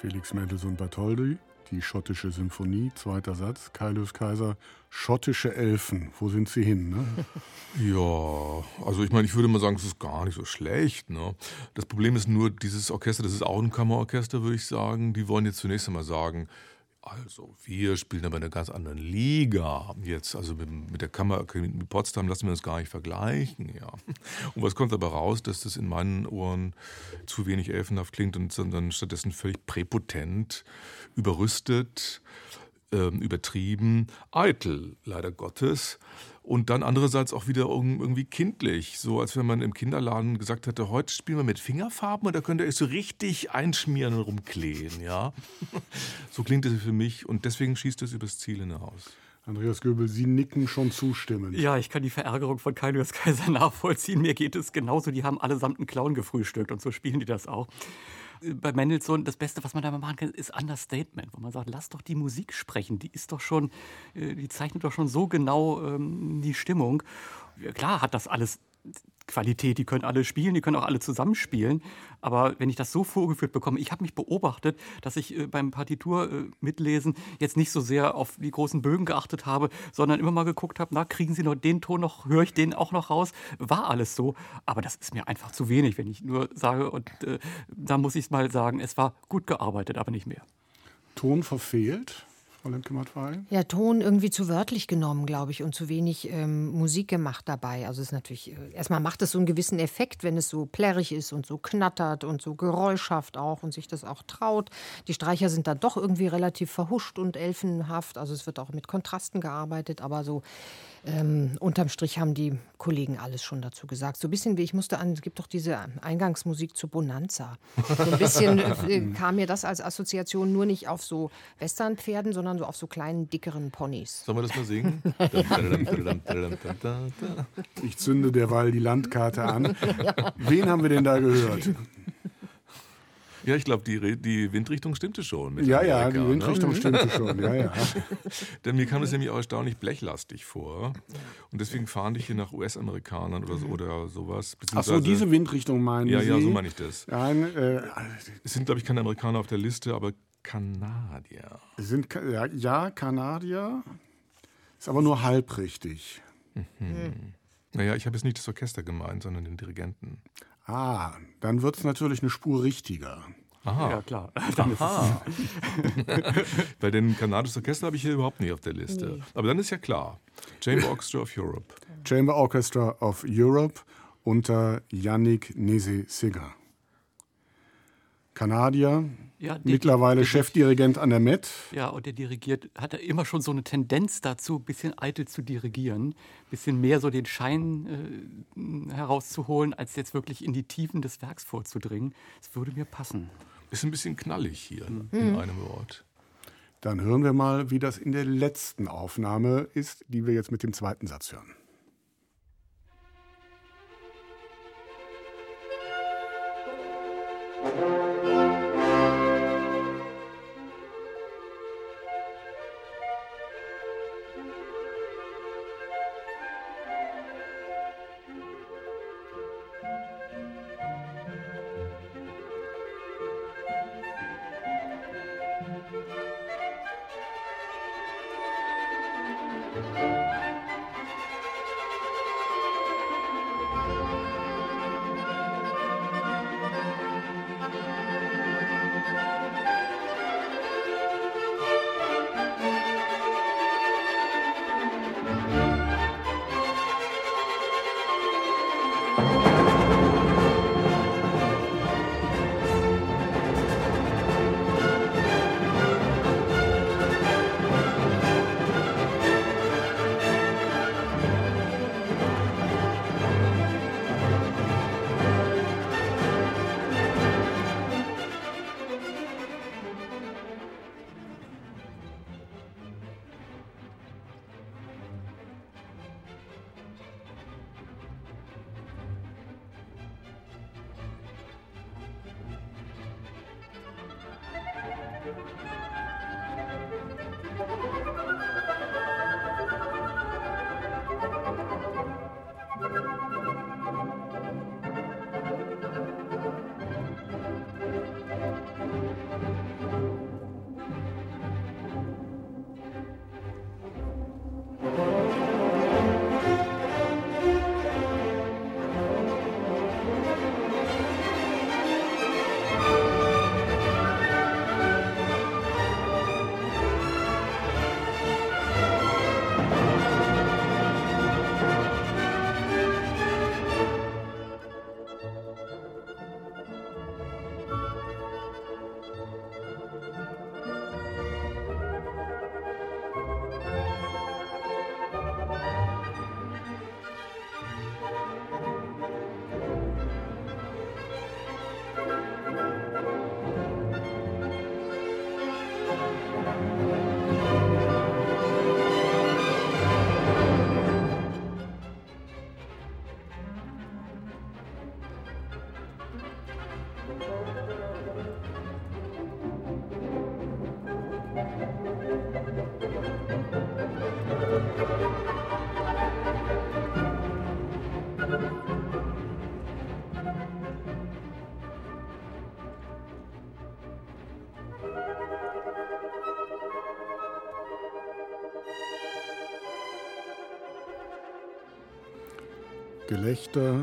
Felix Mendelssohn Bartholdy, die schottische Symphonie, zweiter Satz, Kaius Kaiser, schottische Elfen, wo sind sie hin? Ne? Ja, also ich meine, ich würde mal sagen, es ist gar nicht so schlecht. Ne? Das Problem ist nur, dieses Orchester, das ist auch ein Kammerorchester, würde ich sagen, die wollen jetzt zunächst einmal sagen, also, wir spielen aber in einer ganz anderen Liga. Jetzt, also mit, mit der Kammerakademie mit Potsdam lassen wir das gar nicht vergleichen. Ja. Und was kommt aber raus, dass das in meinen Ohren zu wenig elfenhaft klingt und sondern stattdessen völlig präpotent, überrüstet, ähm, übertrieben, eitel, leider Gottes und dann andererseits auch wieder irgendwie kindlich, so als wenn man im Kinderladen gesagt hätte, heute spielen wir mit Fingerfarben und da könnt ihr euch so richtig einschmieren und rumklehen, ja. so klingt es für mich und deswegen schießt es übers Ziel hinaus. Andreas Göbel, Sie nicken schon zustimmend. Ja, ich kann die Verärgerung von Kaius Kaiser nachvollziehen. Mir geht es genauso. Die haben allesamt einen Clown gefrühstückt und so spielen die das auch bei Mendelssohn, das Beste, was man da machen kann, ist Understatement, wo man sagt, lass doch die Musik sprechen, die ist doch schon, äh, die zeichnet doch schon so genau ähm, die Stimmung. Klar hat das alles Qualität, die können alle spielen, die können auch alle zusammenspielen. Aber wenn ich das so vorgeführt bekomme, ich habe mich beobachtet, dass ich äh, beim Partitur äh, mitlesen jetzt nicht so sehr auf die großen Bögen geachtet habe, sondern immer mal geguckt habe, na, kriegen Sie noch den Ton noch, höre ich den auch noch raus? War alles so. Aber das ist mir einfach zu wenig, wenn ich nur sage, und äh, da muss ich es mal sagen, es war gut gearbeitet, aber nicht mehr. Ton verfehlt? Frau Lemke-Matwei? Ja, Ton irgendwie zu wörtlich genommen, glaube ich, und zu wenig ähm, Musik gemacht dabei. Also es ist natürlich, äh, erstmal macht es so einen gewissen Effekt, wenn es so plärrig ist und so knattert und so geräuschhaft auch und sich das auch traut. Die Streicher sind dann doch irgendwie relativ verhuscht und elfenhaft. Also es wird auch mit Kontrasten gearbeitet, aber so ähm, unterm Strich haben die Kollegen alles schon dazu gesagt. So ein bisschen wie ich musste an, es gibt doch diese Eingangsmusik zu Bonanza. So ein bisschen äh, kam mir das als Assoziation nur nicht auf so Westernpferden, sondern so auf so kleinen, dickeren Ponys. Sollen wir das mal singen? Ich zünde derweil die Landkarte an. Wen haben wir denn da gehört? Ja, ich glaube, die, die Windrichtung stimmte schon. Mit Ja, ja, Amerika, die Windrichtung Ne? stimmte schon. Ja, ja. Denn mir kam das nämlich auch erstaunlich blechlastig vor. Und deswegen fahren die hier nach US-Amerikanern oder, so, oder sowas. Ach so, diese Windrichtung meinen Ja, Sie? ja, so meine ich das. Nein, äh, Es sind, glaube ich, keine Amerikaner auf der Liste, aber Kanadier. sind, ja, ja, Kanadier. Ist aber nur halb richtig. Naja, ich habe jetzt nicht das Orchester gemeint, sondern den Dirigenten. Ah, dann wird es natürlich eine Spur richtiger. Aha. Ja, klar. Dann Aha. Bei den kanadischen Orchester habe ich hier überhaupt nicht auf der Liste. Aber dann ist ja klar. Chamber Orchestra of Europe. Chamber Orchestra of Europe unter Yannick Nese-Singer. Kanadier, Ja, mittlerweile Chefdirigent an der Met. Ja, und der dirigiert, hat er immer schon so eine Tendenz dazu, ein bisschen eitel zu dirigieren, ein bisschen mehr so den Schein äh, herauszuholen, als jetzt wirklich in die Tiefen des Werks vorzudringen. Das würde mir passen. Ist ein bisschen knallig hier in einem Wort. Dann hören wir mal, wie das in der letzten Aufnahme ist, die wir jetzt mit dem zweiten Satz hören.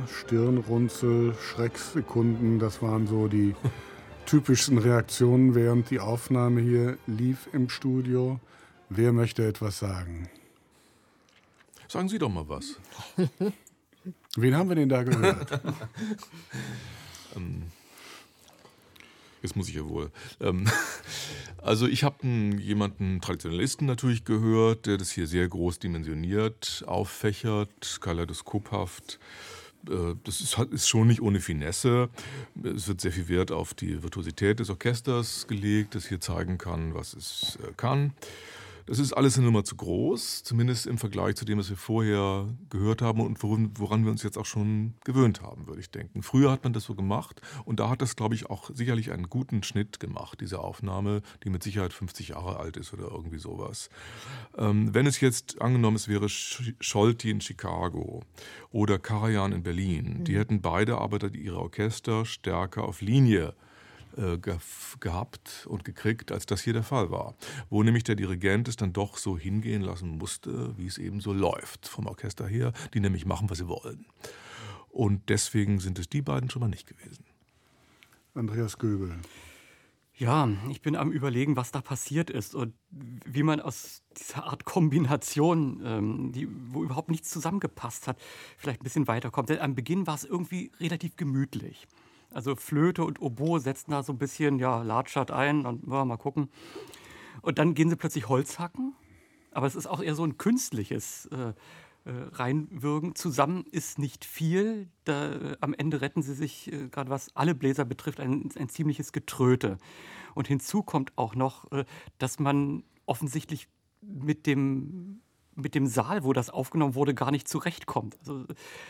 Stirnrunzel, Schrecksekunden, das waren so die typischsten Reaktionen, während die Aufnahme hier lief im Studio. Wer möchte etwas sagen? Sagen Sie doch mal was. Wen haben wir denn da gehört? ähm, jetzt muss ich ja wohl. Ähm, also ich habe jemanden, Traditionalisten natürlich gehört, der das hier sehr groß dimensioniert, auffächert, kaleidoskophaft. Äh, das ist, ist, schon nicht ohne Finesse. Es wird sehr viel Wert auf die Virtuosität des Orchesters gelegt, das hier zeigen kann, was es äh, kann. Das ist alles eine Nummer zu groß, zumindest im Vergleich zu dem, was wir vorher gehört haben und woran, woran wir uns jetzt auch schon gewöhnt haben, würde ich denken. Früher hat man das so gemacht und da hat das, glaube ich, auch sicherlich einen guten Schnitt gemacht, diese Aufnahme, die mit Sicherheit 50 Jahre alt ist oder irgendwie sowas. Ähm, wenn es jetzt angenommen, es wäre Scholti in Chicago oder Karajan in Berlin, mhm. die hätten beide aber ihre Orchester stärker auf Linie äh, ge gehabt und gekriegt, als das hier der Fall war. Wo nämlich der Dirigent es dann doch so hingehen lassen musste, wie es eben so läuft vom Orchester her, die nämlich machen, was sie wollen. Und deswegen sind es die beiden schon mal nicht gewesen. Andreas Göbel. Ja, ich bin am Überlegen, was da passiert ist und wie man aus dieser Art Kombination, ähm, die, wo überhaupt nichts zusammengepasst hat, vielleicht ein bisschen weiterkommt. Denn am Beginn war es irgendwie relativ gemütlich. Also Flöte und Oboe setzen da so ein bisschen, ja, Latschat ein und ja, mal gucken. Und dann gehen sie plötzlich Holz hacken. Aber es ist auch eher so ein künstliches äh, äh, Reinwürgen. Zusammen ist nicht viel. Da, äh, am Ende retten sie sich, äh, gerade was alle Bläser betrifft, ein, ein, ziemliches Getröte. Und hinzu kommt auch noch, äh, dass man offensichtlich mit dem mit dem Saal, wo das aufgenommen wurde, gar nicht zurechtkommt. Also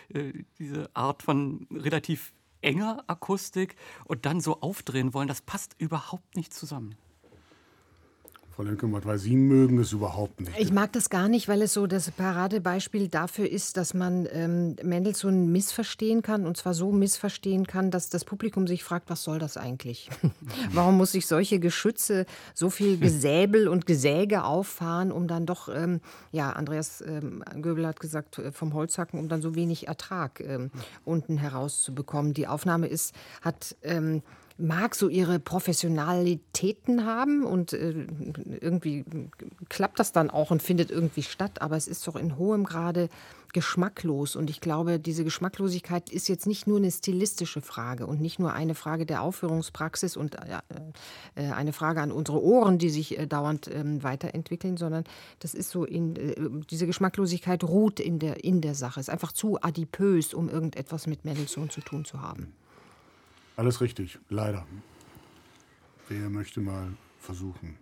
äh, diese Art von relativ enger Akustik und dann so aufdrehen wollen, das passt überhaupt nicht zusammen. Frau Lenkemann, weil Sie mögen es überhaupt nicht. Ich mag das gar nicht, weil es so das Paradebeispiel dafür ist, dass man ähm, Mendelssohn missverstehen kann und zwar so missverstehen kann, dass das Publikum sich fragt, was soll das eigentlich? Warum muss ich solche Geschütze, so viel Gesäbel und Gesäge auffahren, um dann doch, ähm, ja, Andreas ähm, Göbel hat gesagt, äh, vom Holzhacken, um dann so wenig Ertrag ähm, unten herauszubekommen. Die Aufnahme ist, hat ähm, mag so ihre Professionalitäten haben und äh, irgendwie klappt das dann auch und findet irgendwie statt, aber es ist doch in hohem Grade geschmacklos und ich glaube, diese Geschmacklosigkeit ist jetzt nicht nur eine stilistische Frage und nicht nur eine Frage der Aufführungspraxis und äh, äh eine Frage an unsere Ohren, die sich dauernd äh, weiterentwickeln, sondern das ist so in diese Geschmacklosigkeit ruht in der in der Sache, ist einfach zu adipös, um irgendetwas mit Mendelssohn zu tun zu haben. Alles richtig, leider. Wer möchte mal versuchen?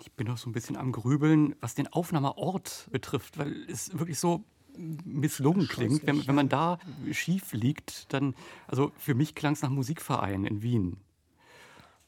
Ich bin noch so ein bisschen am Grübeln, was den Aufnahmeort betrifft, weil es wirklich so misslungen klingt. Wenn, wenn man da schief liegt, dann, also für mich klang es nach Musikverein in Wien.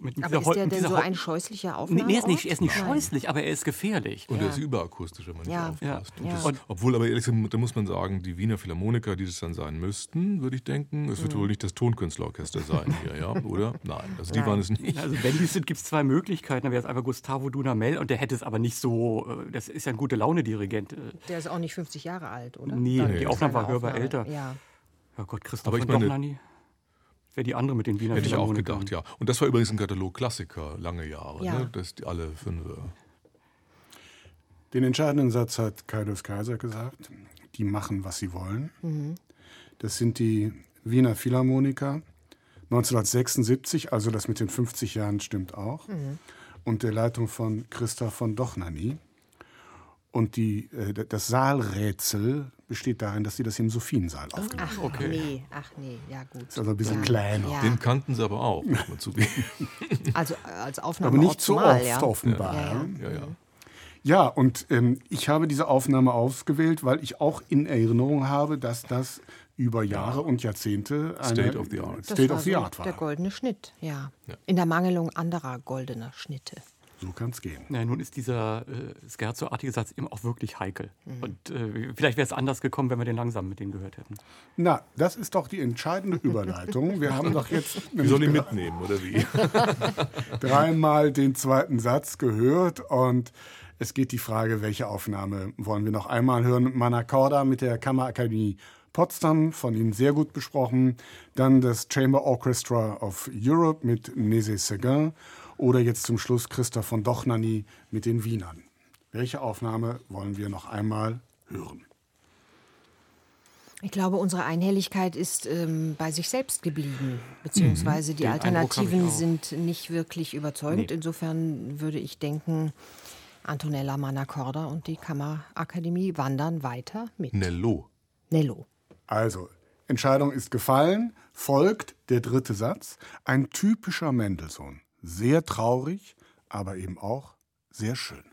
Mit aber ist der denn so ein scheußlicher Aufnahmeort? Nee, er ist nicht, er ist nicht scheußlich, aber er ist gefährlich. Und ja. er ist überakustisch, wenn man nicht ja. aufpasst. Ja. Das, obwohl, aber ehrlich gesagt, da muss man sagen, die Wiener Philharmoniker, die das dann sein müssten, würde ich denken, es wird mhm. wohl nicht das Tonkünstlerorchester sein hier, ja? oder? Nein, also die Nein. waren es nicht. Also wenn dies sind, gibt es zwei Möglichkeiten. Dann wäre es einfach Gustavo Dunamel und der hätte es aber nicht so, äh, das ist ja ein gute Laune-Dirigent. Äh. Der ist auch nicht 50 Jahre alt, oder? Nee, nee. die Aufnahme war hörbar älter. Ja. Ja Gott, Christoph aber ich meine, wäre die andere mit den Wiener Hätte ich auch gedacht, ja. Und das war übrigens ein Katalog Klassiker, lange Jahre. Ja. Ne? Das die alle fünf. Den entscheidenden Satz hat Kaidos Kaiser gesagt. Die machen, was sie wollen. Mhm. Das sind die Wiener Philharmoniker. 1976, also das mit den 50 Jahren stimmt auch. Mhm. Und der Leitung von Christoph von Dochnany. Und die, äh, das Saalrätsel besteht darin, dass sie das im Sophiensaal aufgenommen haben. Ach, okay. nee, ach nee, ja gut. Ist also ein bisschen ja. kleiner. Ja. Den kannten sie aber auch, muss man zugeben. Also als Aufnahme Aber nicht so oft ja. offenbar. Ja, ja. ja, ja. und ähm, ich habe diese Aufnahme ausgewählt, weil ich auch in Erinnerung habe, dass das über Jahre und Jahrzehnte eine State of the Art, State of the Art war. Der goldene Schnitt, ja. In der Mangelung anderer goldener Schnitte. So kann es gehen. Ja, nun ist dieser äh, Scherzo-artige Satz eben auch wirklich heikel. Mhm. Und äh, vielleicht wäre es anders gekommen, wenn wir den langsam mit denen gehört hätten. Na, das ist doch die entscheidende Überleitung. Wir haben doch jetzt. Wir sollen ihn mitnehmen, oder wie? dreimal den zweiten Satz gehört und es geht die Frage, welche Aufnahme wollen wir noch einmal hören? Manacorda mit der Kammerakademie Potsdam, von Ihnen sehr gut besprochen. Dann das Chamber Orchestra of Europe mit Nézet Seguin oder jetzt zum Schluss Christoph von Dochnany mit den Wienern. Welche Aufnahme wollen wir noch einmal hören? Ich glaube, unsere Einhelligkeit ist ähm, bei sich selbst geblieben, beziehungsweise die Den Alternativen sind nicht wirklich überzeugend. Nee. Insofern würde ich denken, Antonella Manacorda und die Kammerakademie wandern weiter mit. Nello. Nello. Also, Entscheidung ist gefallen, folgt der dritte Satz. Ein typischer Mendelssohn. Sehr traurig, aber eben auch sehr schön.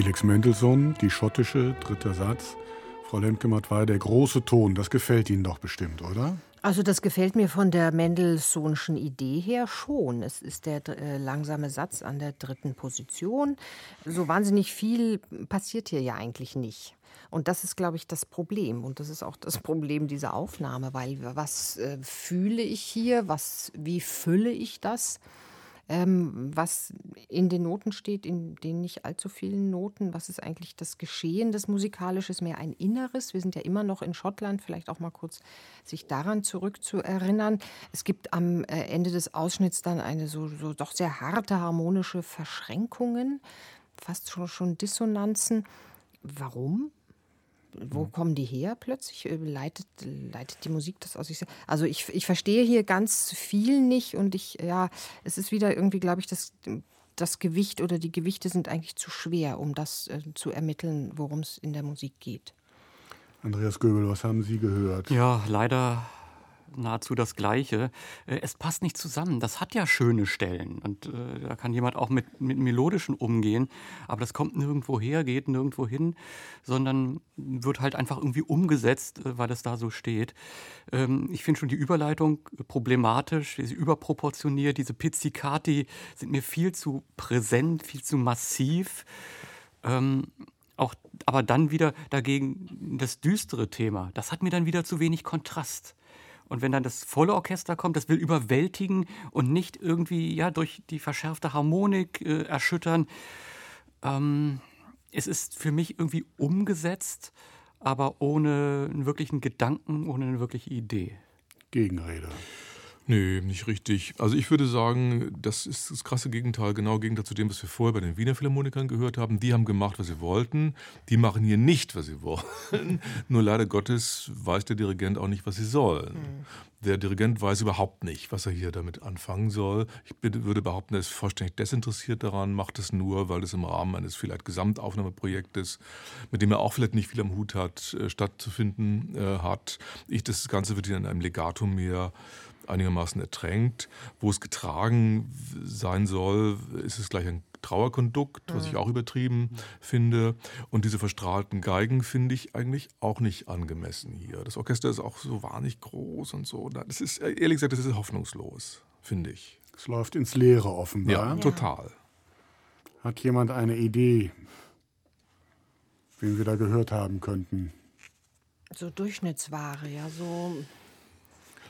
Felix Mendelssohn, die schottische, dritter Satz. Frau Lemke-Matt war der große Ton. Das gefällt Ihnen doch bestimmt, oder? Also das gefällt mir von der Mendelssohnschen Idee her schon. Es ist der äh, langsame Satz an der dritten Position. So wahnsinnig viel passiert hier ja eigentlich nicht. Und das ist, glaube ich, das Problem. Und das ist auch das Problem dieser Aufnahme, weil was äh, fühle ich hier? Was, wie fülle ich das? Ähm, was in den Noten steht, in den nicht allzu vielen Noten, was ist eigentlich das Geschehen des Musikalisches, mehr ein Inneres. Wir sind ja immer noch in Schottland, vielleicht auch mal kurz sich daran zurückzuerinnern. Es gibt am äh, Ende des Ausschnitts dann eine so, so doch sehr harte harmonische Verschränkungen fast schon, schon Dissonanzen. Warum? Wo Mhm. kommen die her plötzlich? Äh, Leitet, leitet die Musik das aus sich selbst? Also ich, ich verstehe hier ganz viel nicht und ich, ja, es ist wieder irgendwie, glaube ich, das, das Gewicht oder die Gewichte sind eigentlich zu schwer, um das äh, zu ermitteln, worum es in der Musik geht. Andreas Göbel, was haben Sie gehört? Ja, leider nahezu das Gleiche. Äh, Es passt nicht zusammen. Das hat ja schöne Stellen und äh, da kann jemand auch mit, mit Melodischen umgehen, aber das kommt nirgendwo her, geht nirgendwo hin, sondern wird halt einfach irgendwie umgesetzt, äh, weil es da so steht. Ähm, Ich finde schon die Überleitung problematisch, sie ist überproportioniert, diese Pizzicati sind mir viel zu präsent, viel zu massiv. Ähm, auch, aber dann wieder dagegen das düstere Thema. Das hat mir dann wieder zu wenig Kontrast. Und wenn dann das volle Orchester kommt, das will überwältigen und nicht irgendwie ja durch die verschärfte Harmonik äh, erschüttern. Ähm, es ist für mich irgendwie umgesetzt, aber ohne einen wirklichen Gedanken, ohne eine wirkliche Idee. Gegenrede. Nee, nicht richtig. Also ich würde sagen, das ist das krasse Gegenteil, genau Gegenteil zu dem, was wir vorher bei den Wiener Philharmonikern gehört haben. Die haben gemacht, was sie wollten. Die machen hier nicht, was sie wollen. Nur leider Gottes weiß der Dirigent auch nicht, was sie sollen. Der Dirigent weiß überhaupt nicht, was er hier damit anfangen soll. Ich würde behaupten, er ist vollständig desinteressiert daran, macht es nur, weil es im Rahmen eines vielleicht Gesamtaufnahmeprojektes, mit dem er auch vielleicht nicht viel am Hut hat, äh, stattzufinden äh, hat. Ich, das Ganze wird hier in einem Legato mehr einigermaßen ertränkt. Wo es getragen sein soll, ist es gleich ein Trauerkondukt, was ich auch übertrieben finde. Und diese verstrahlten Geigen finde ich eigentlich auch nicht angemessen hier. Das Orchester ist auch so wahnsinnig groß und so. Das ist, ehrlich gesagt, das ist hoffnungslos, finde ich. Es läuft ins Leere offenbar. Ja, total. Hat jemand eine Idee, wen wir da gehört haben könnten? So Durchschnittsware, ja, so.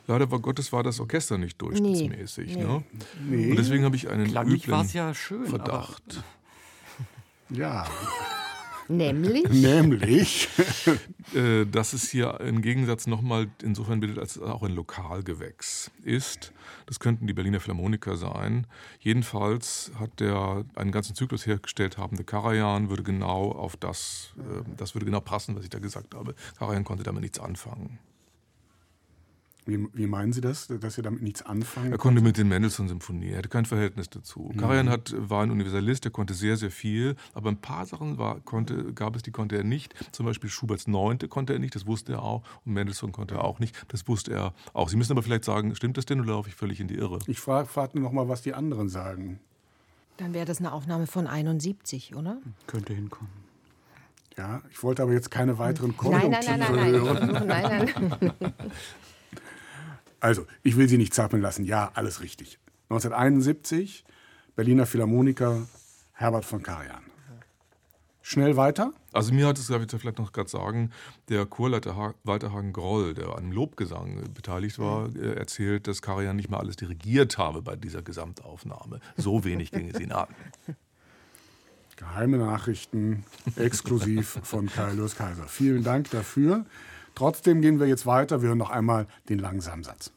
Leider war Gottes war das Orchester nicht durchschnittsmäßig. Nee, Ne? Nee. Und deswegen habe ich einen Klanglich üblen ja schön, aber Verdacht. Ja, Nämlich. nämlich. äh, dass es hier im Gegensatz nochmal insofern bildet, als es auch ein Lokalgewächs ist. Das könnten die Berliner Philharmoniker sein. Jedenfalls hat der einen ganzen Zyklus hergestellt habende Karajan würde genau auf das, äh, das würde genau passen, was ich da gesagt habe. Karajan konnte damit nichts anfangen. Wie, wie meinen Sie das, dass Sie damit nichts anfangen? Er konnte mit den Mendelssohn-Symphonien, er hatte kein Verhältnis dazu. Karajan hat, war ein Universalist, er konnte sehr, sehr viel, aber ein paar Sachen war, konnte, gab es, die konnte er nicht. Zum Beispiel Schuberts Neunte konnte er nicht, das wusste er auch. Und Mendelssohn konnte er auch nicht, das wusste er auch. Sie müssen aber vielleicht sagen, stimmt das denn oder laufe ich völlig in die Irre? Ich frage frag noch mal, was die anderen sagen. Dann wäre das eine Aufnahme von 71, oder? könnte hinkommen. Ja, ich wollte aber jetzt keine weiteren Nein, nein, Konjunktive nein, nein, hören. nein. nein, nein. Also, ich will Sie nicht zappeln lassen. Ja, alles richtig. 1971, Berliner Philharmoniker Herbert von Karajan. Schnell weiter. Also mir hat es, darf ich vielleicht noch gerade sagen, der Chorleiter ha Walter Hagen-Groll, der an dem Lobgesang beteiligt war, äh, erzählt, dass Karajan nicht mal alles dirigiert habe bei dieser Gesamtaufnahme. So wenig ging es ihn an. Geheime Nachrichten, exklusiv von Kai Kaiser. Vielen Dank dafür. Trotzdem gehen wir jetzt weiter. Wir hören noch einmal den langsamen Satz.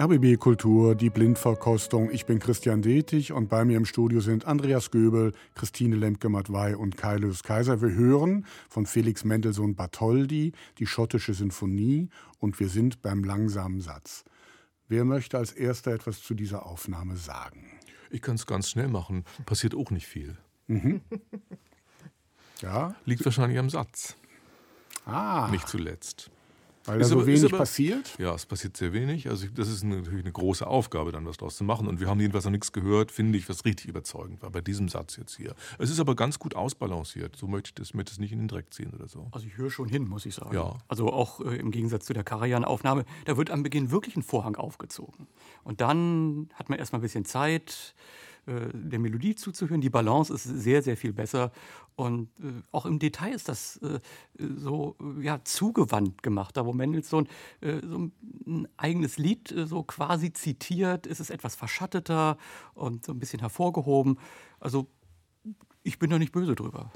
RBB Kultur, die Blindverkostung. Ich bin Christian Detig und bei mir im Studio sind Andreas Göbel, Christine Lemke-Matwei und Kaius Kaiser. Wir hören von Felix Mendelssohn Bartholdy die schottische Sinfonie und wir sind beim langsamen Satz. Wer möchte als erster etwas zu dieser Aufnahme sagen? Ich kann es ganz schnell machen. Passiert auch nicht viel. Mhm. Ja? Liegt wahrscheinlich am Satz. Ah. Nicht zuletzt. Weil da so aber, wenig aber, passiert? Ja, es passiert sehr wenig. Also das ist natürlich eine große Aufgabe, dann was draus zu machen. Und wir haben jedenfalls noch nichts gehört, finde ich, was richtig überzeugend war bei diesem Satz jetzt hier. Es ist aber ganz gut ausbalanciert. So möchte ich das, möchte das nicht in den Dreck ziehen oder so. Also ich höre schon hin, muss ich sagen. Ja. Also auch äh, im Gegensatz zu der Karajan-Aufnahme, da wird am Beginn wirklich ein Vorhang aufgezogen. Und dann hat man erstmal ein bisschen Zeit äh, der Melodie zuzuhören. Die Balance ist sehr, sehr viel besser. Und äh, auch im Detail ist das äh, so ja, zugewandt gemacht. Da wo Mendelssohn äh, so ein eigenes Lied äh, so quasi zitiert, ist es etwas verschatteter und so ein bisschen hervorgehoben. Also ich bin da nicht böse drüber.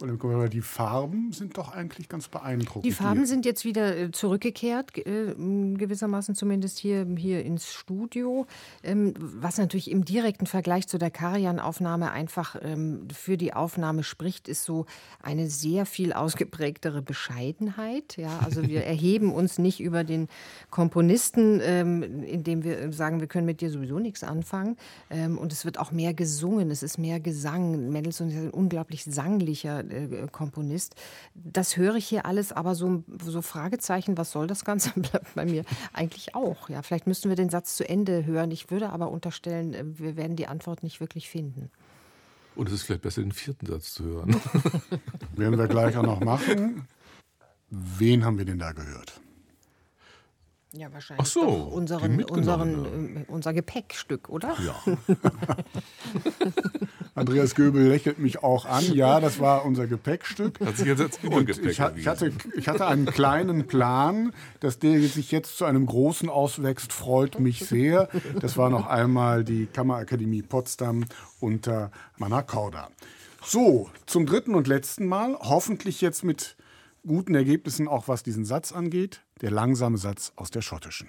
Die Farben sind doch eigentlich ganz beeindruckend. Die Farben hier. sind jetzt wieder äh, zurückgekehrt, äh, gewissermaßen zumindest hier, hier ins Studio. Ähm, was natürlich im direkten Vergleich zu der Karajan-Aufnahme einfach ähm, für die Aufnahme spricht, ist so eine sehr viel ausgeprägtere Bescheidenheit. Ja, also wir erheben uns nicht über den Komponisten, ähm, indem wir sagen, wir können mit dir sowieso nichts anfangen. Und es wird auch mehr gesungen, es ist mehr Gesang. Mendelssohn ist ein unglaublich sanglicher äh, Komponist. Das höre ich hier alles, aber so, so Fragezeichen, was soll das Ganze, bleibt bei mir eigentlich auch. Ja, vielleicht müssten wir den Satz zu Ende hören. Ich würde aber unterstellen, äh, wir werden die Antwort nicht wirklich finden. Und es ist vielleicht besser, den vierten Satz zu hören. werden wir gleich auch noch machen. Wen haben wir denn da gehört? Ja, wahrscheinlich Ach so, unseren, unseren, äh, unser Gepäckstück, oder? Ja. Andreas Göbel lächelt mich auch an. Ja, das war unser Gepäckstück. Hat sich jetzt Und ich, ich, hatte, ich hatte einen kleinen Plan, dass der sich jetzt zu einem großen auswächst, freut mich sehr. Das war noch einmal die Kammerakademie Potsdam unter Manakauda. So, zum dritten und letzten Mal, hoffentlich jetzt mit guten Ergebnissen, auch was diesen Satz angeht, der langsame Satz aus der schottischen.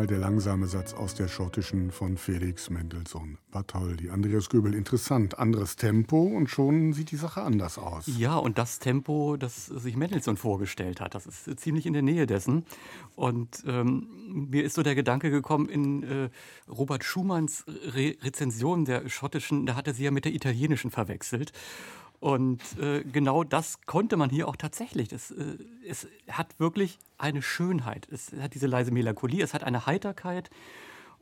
Noch einmal der langsame Satz aus der schottischen von Felix Mendelssohn Bartholdy. Andreas Göbel, interessant. Anderes Tempo und schon sieht die Sache anders aus. Ja, und das Tempo, das sich Mendelssohn vorgestellt hat, das ist ziemlich in der Nähe dessen. Und ähm, mir ist so der Gedanke gekommen, in äh, Robert Schumanns Re Rezension der schottischen, da hat er sie ja mit der italienischen verwechselt. Und äh, genau das konnte man hier auch tatsächlich. Das, äh, es hat wirklich eine Schönheit. Es hat diese leise Melancholie, es hat eine Heiterkeit.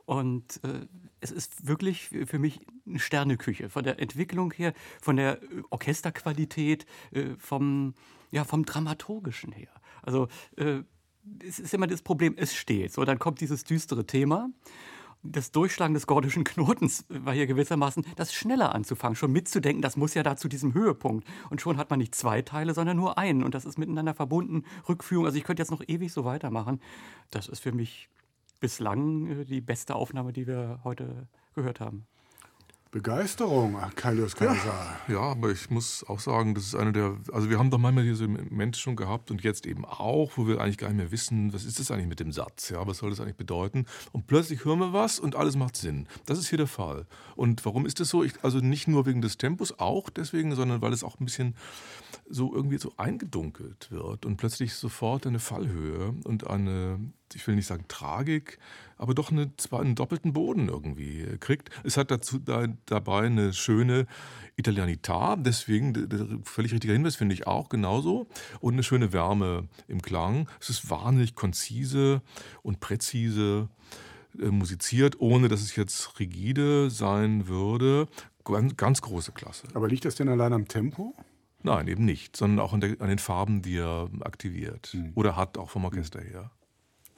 Und äh, es ist wirklich für mich eine Sterneküche. Von der Entwicklung her, von der Orchesterqualität, äh, vom, ja, vom Dramaturgischen her. Also äh, es ist immer das Problem, es steht. So, dann kommt dieses düstere Thema das Durchschlagen des gordischen Knotens war hier gewissermaßen das schneller anzufangen, schon mitzudenken, das muss ja da zu diesem Höhepunkt. Und schon hat man nicht zwei Teile, sondern nur einen. Und das ist miteinander verbunden. Rückführung, also ich könnte jetzt noch ewig so weitermachen. Das ist für mich bislang äh, die beste Aufnahme, die wir heute gehört haben. Begeisterung, Kaius Kaiser. Ja, ja, aber ich muss auch sagen, das ist eine der, also wir haben doch manchmal diese Momente schon gehabt und jetzt eben auch, wo wir eigentlich gar nicht mehr wissen, was ist das eigentlich mit dem Satz, ja, was soll das eigentlich bedeuten? Und plötzlich hören wir was und alles macht Sinn. Das ist hier der Fall. Und warum ist das so? Ich, also nicht nur wegen des Tempos, auch deswegen, sondern weil es auch ein bisschen so irgendwie so eingedunkelt wird und plötzlich sofort eine Fallhöhe und eine, ich will nicht sagen Tragik, aber doch eine, zwar einen doppelten Boden irgendwie kriegt. Es hat dazu da, dabei eine schöne Italianità, deswegen der, völlig richtiger Hinweis finde ich auch genauso und eine schöne Wärme im Klang. Es ist wahnsinnig konzise und präzise äh, musiziert, ohne dass es jetzt rigide sein würde. Ganz, ganz große Klasse. Aber liegt das denn allein am Tempo? Nein, eben nicht, sondern auch an, der, an den Farben, die er aktiviert mhm. oder hat, auch vom Orchester her.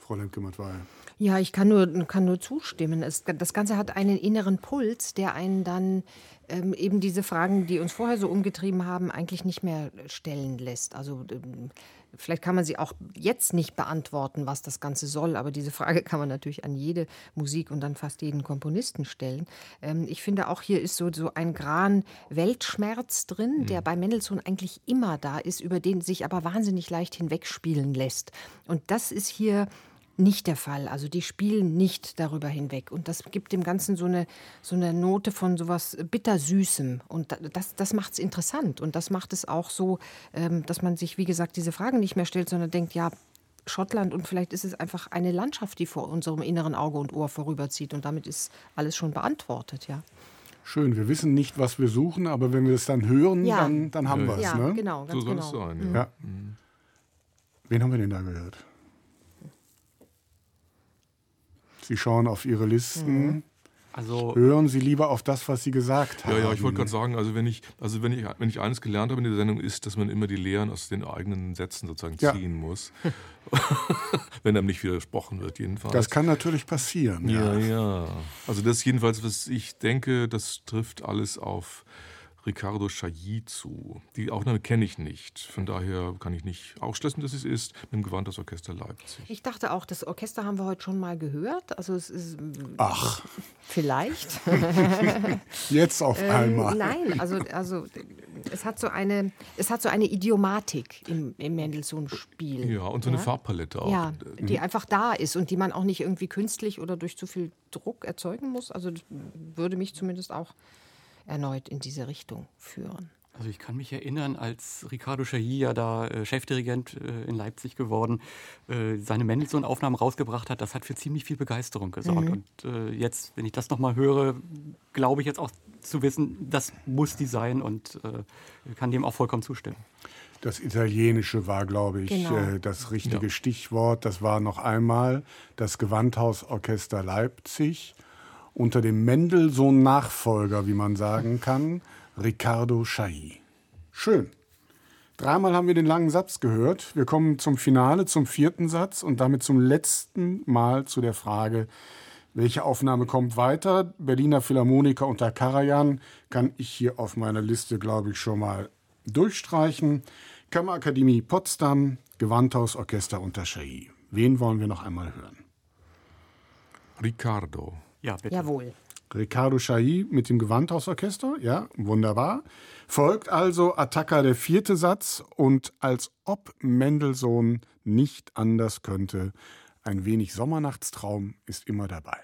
Frau Lemke-Mattwey. Ja, ich kann nur, kann nur zustimmen. Es, das Ganze hat einen inneren Puls, der einen dann ähm, eben diese Fragen, die uns vorher so umgetrieben haben, eigentlich nicht mehr stellen lässt. Also ähm, vielleicht kann man sie auch jetzt nicht beantworten, was das Ganze soll, aber diese Frage kann man natürlich an jede Musik und dann fast jeden Komponisten stellen. Ähm, ich finde auch hier ist so, so ein Gran Weltschmerz drin, mhm. der bei Mendelssohn eigentlich immer da ist, über den sich aber wahnsinnig leicht hinwegspielen lässt. Und das ist hier nicht der Fall. Also die spielen nicht darüber hinweg. Und das gibt dem Ganzen so eine, so eine Note von sowas Bittersüßem. Und das, das macht es interessant. Und das macht es auch so, ähm, dass man sich, wie gesagt, diese Fragen nicht mehr stellt, sondern denkt, ja, Schottland und vielleicht ist es einfach eine Landschaft, die vor unserem inneren Auge und Ohr vorüberzieht. Und damit ist alles schon beantwortet, ja. Schön, wir wissen nicht, was wir suchen, aber wenn wir es dann hören, ja. dann, dann haben wir es. Ja, ne? genau, ganz so genau. soll es sein. Ja. ja. Mhm. Wen haben wir denn da gehört? Sie schauen auf Ihre Listen. Mhm. Also, Hören Sie lieber auf das, was Sie gesagt haben. Ja, ja, ich wollte gerade sagen, also wenn ich, also wenn ich, wenn ich eines gelernt habe in der Sendung, ist, dass man immer die Lehren aus den eigenen Sätzen sozusagen ja. ziehen muss. wenn einem nicht widersprochen wird, jedenfalls. Das kann natürlich passieren. Ja, ja. ja. Also das jedenfalls, was ich denke, das trifft alles auf Ricardo Chailly zu. Die Aufnahme kenne ich nicht. Von daher kann ich nicht ausschließen, dass es ist mit dem Gewand das Orchester Leipzig. Ich dachte auch, das Orchester haben wir heute schon mal gehört. Also es ist Ach. Vielleicht. Jetzt auf ähm, einmal. nein, also, also es hat so eine, es hat so eine Idiomatik im, im Mendelssohn-Spiel. Ja, und so eine ja? Farbpalette auch. Ja, die mhm. einfach da ist und die man auch nicht irgendwie künstlich oder durch zu viel Druck erzeugen muss. Also das würde mich zumindest auch erneut in diese Richtung führen. Also ich kann mich erinnern, als Ricardo Chailly ja da äh, Chefdirigent äh, in Leipzig geworden, äh, seine Mendelssohn-Aufnahmen rausgebracht hat, das hat für ziemlich viel Begeisterung gesorgt. Mhm. Und äh, jetzt, wenn ich das nochmal höre, glaube ich jetzt auch zu wissen, das muss die sein und kann dem auch vollkommen zustimmen. Das Italienische war, glaube ich, genau. Das richtige ja. Stichwort. Das war noch einmal das Gewandhausorchester Leipzig unter dem Mendelssohn-Nachfolger, wie man sagen kann, Riccardo Chailly. Schön. Dreimal haben wir den langen Satz gehört. Wir kommen zum Finale, zum vierten Satz und damit zum letzten Mal zu der Frage, welche Aufnahme kommt weiter? Berliner Philharmoniker unter Karajan kann ich hier auf meiner Liste, glaube ich, schon mal durchstreichen. Kammerakademie Potsdam, Gewandhausorchester unter Chailly. Wen wollen wir noch einmal hören? Riccardo. Ja, bitte. Jawohl. Ricardo Chailly mit dem Gewandhausorchester, ja, wunderbar. Folgt also Attacker der vierte Satz und als ob Mendelssohn nicht anders könnte, Ein wenig Sommernachtstraum ist immer dabei.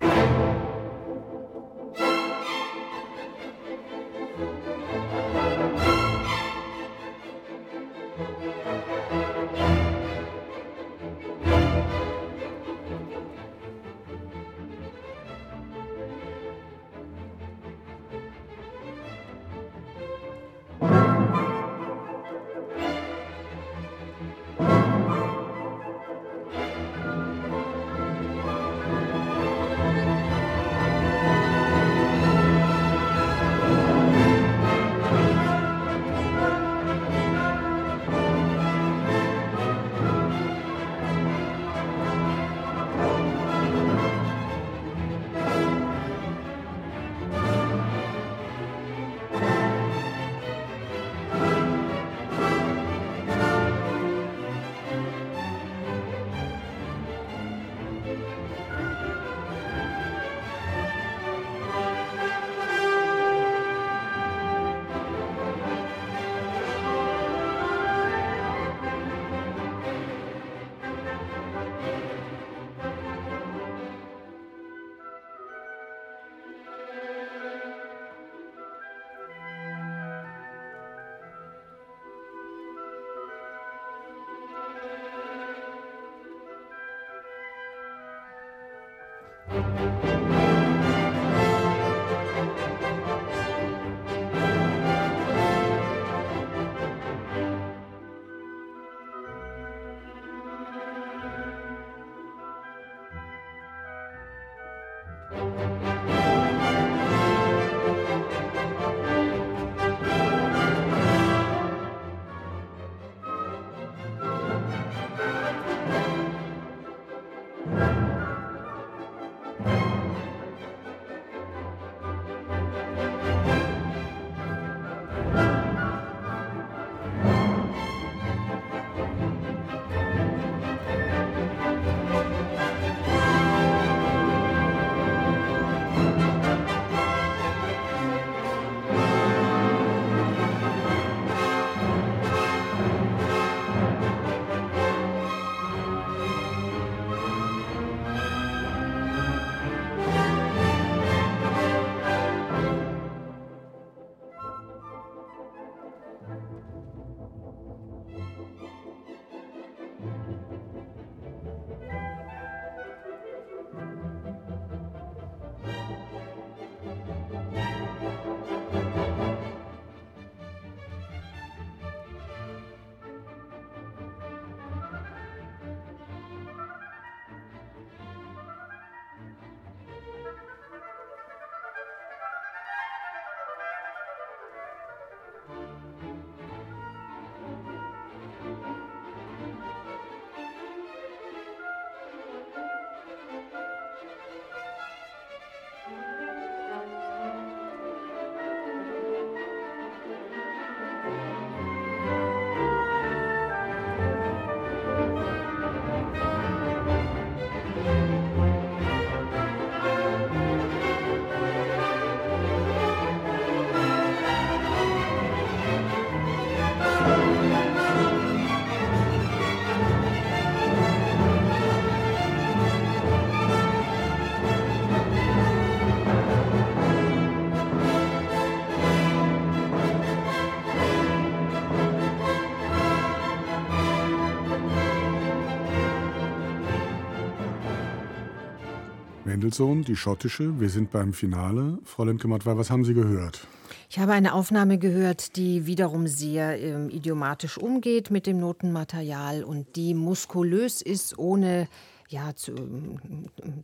Mendelssohn, die schottische. Wir sind beim Finale. Frau Lemke-Mattwey, was haben Sie gehört? Ich habe eine Aufnahme gehört, die wiederum sehr ähm, idiomatisch umgeht mit dem Notenmaterial und die muskulös ist, ohne ja, zu,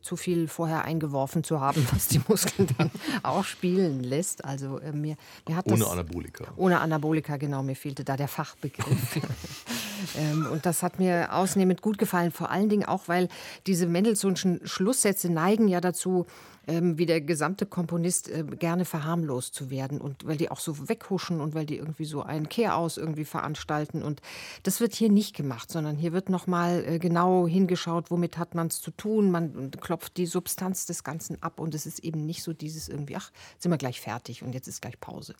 zu viel vorher eingeworfen zu haben, was die Muskeln dann auch spielen lässt. Also äh, mir, mir hat ohne das, Anabolika. Ohne Anabolika, genau. Mir fehlte da der Fachbegriff. ähm, und das hat mir ausnehmend gut gefallen. Vor allen Dingen auch, weil diese Mendelssohnschen Schlusssätze neigen ja dazu, ähm, wie der gesamte Komponist äh, gerne verharmlost zu werden und weil die auch so weghuschen und weil die irgendwie so einen Kehraus irgendwie veranstalten und das wird hier nicht gemacht, sondern hier wird noch mal äh, genau hingeschaut, womit hat man es zu tun, man klopft die Substanz des Ganzen ab und es ist eben nicht so dieses irgendwie, ach, sind wir gleich fertig und jetzt ist gleich Pause.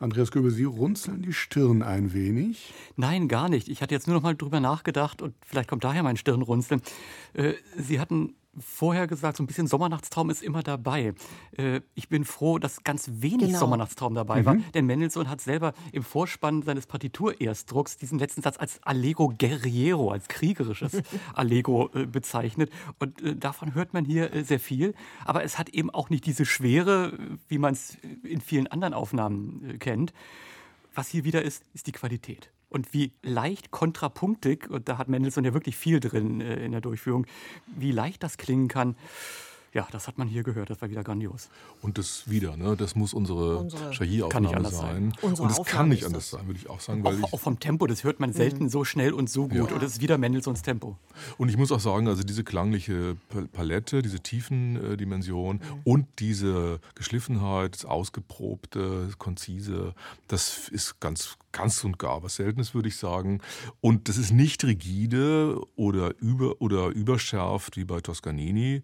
Andreas Göbel, Sie runzeln die Stirn ein wenig. Nein, gar nicht. Ich hatte jetzt nur noch mal drüber nachgedacht und vielleicht kommt daher mein Stirnrunzeln. Äh, Sie hatten vorher gesagt, so ein bisschen Sommernachtstraum ist immer dabei. Äh, ich bin froh, dass ganz wenig Genau. Sommernachtstraum dabei Mhm. war, denn Mendelssohn hat selber im Vorspann seines Partiturerstdrucks diesen letzten Satz als Allegro Guerriero, als kriegerisches Allegro äh, bezeichnet. Und äh, davon hört man hier sehr viel. Aber es hat eben auch nicht diese Schwere, wie man es in vielen anderen Aufnahmen kennt. Was hier wieder ist, ist die Qualität. Und wie leicht kontrapunktig, und da hat Mendelssohn ja wirklich viel drin äh, in der Durchführung, wie leicht das klingen kann, ja, das hat man hier gehört, das war wieder grandios. Und das wieder, ne? das muss unsere, Unsere- Kann Shahi-Aufnahme nicht anders sein. Unsere Und es kann Aufnahme nicht ist anders das. sein, würde ich auch sagen. Weil Auch, ich, auch vom Tempo, das hört man selten so schnell und so gut. Ja. Und es ist wieder Mendelssohns Tempo. Und ich muss auch sagen, also diese klangliche Pa- Palette, diese Tiefendimension und diese Geschliffenheit, das Ausgeprobte, das Konzise, das ist ganz, ganz und gar was Seltenes, würde ich sagen. Und das ist nicht rigide oder, über, oder überschärft wie bei Toscanini.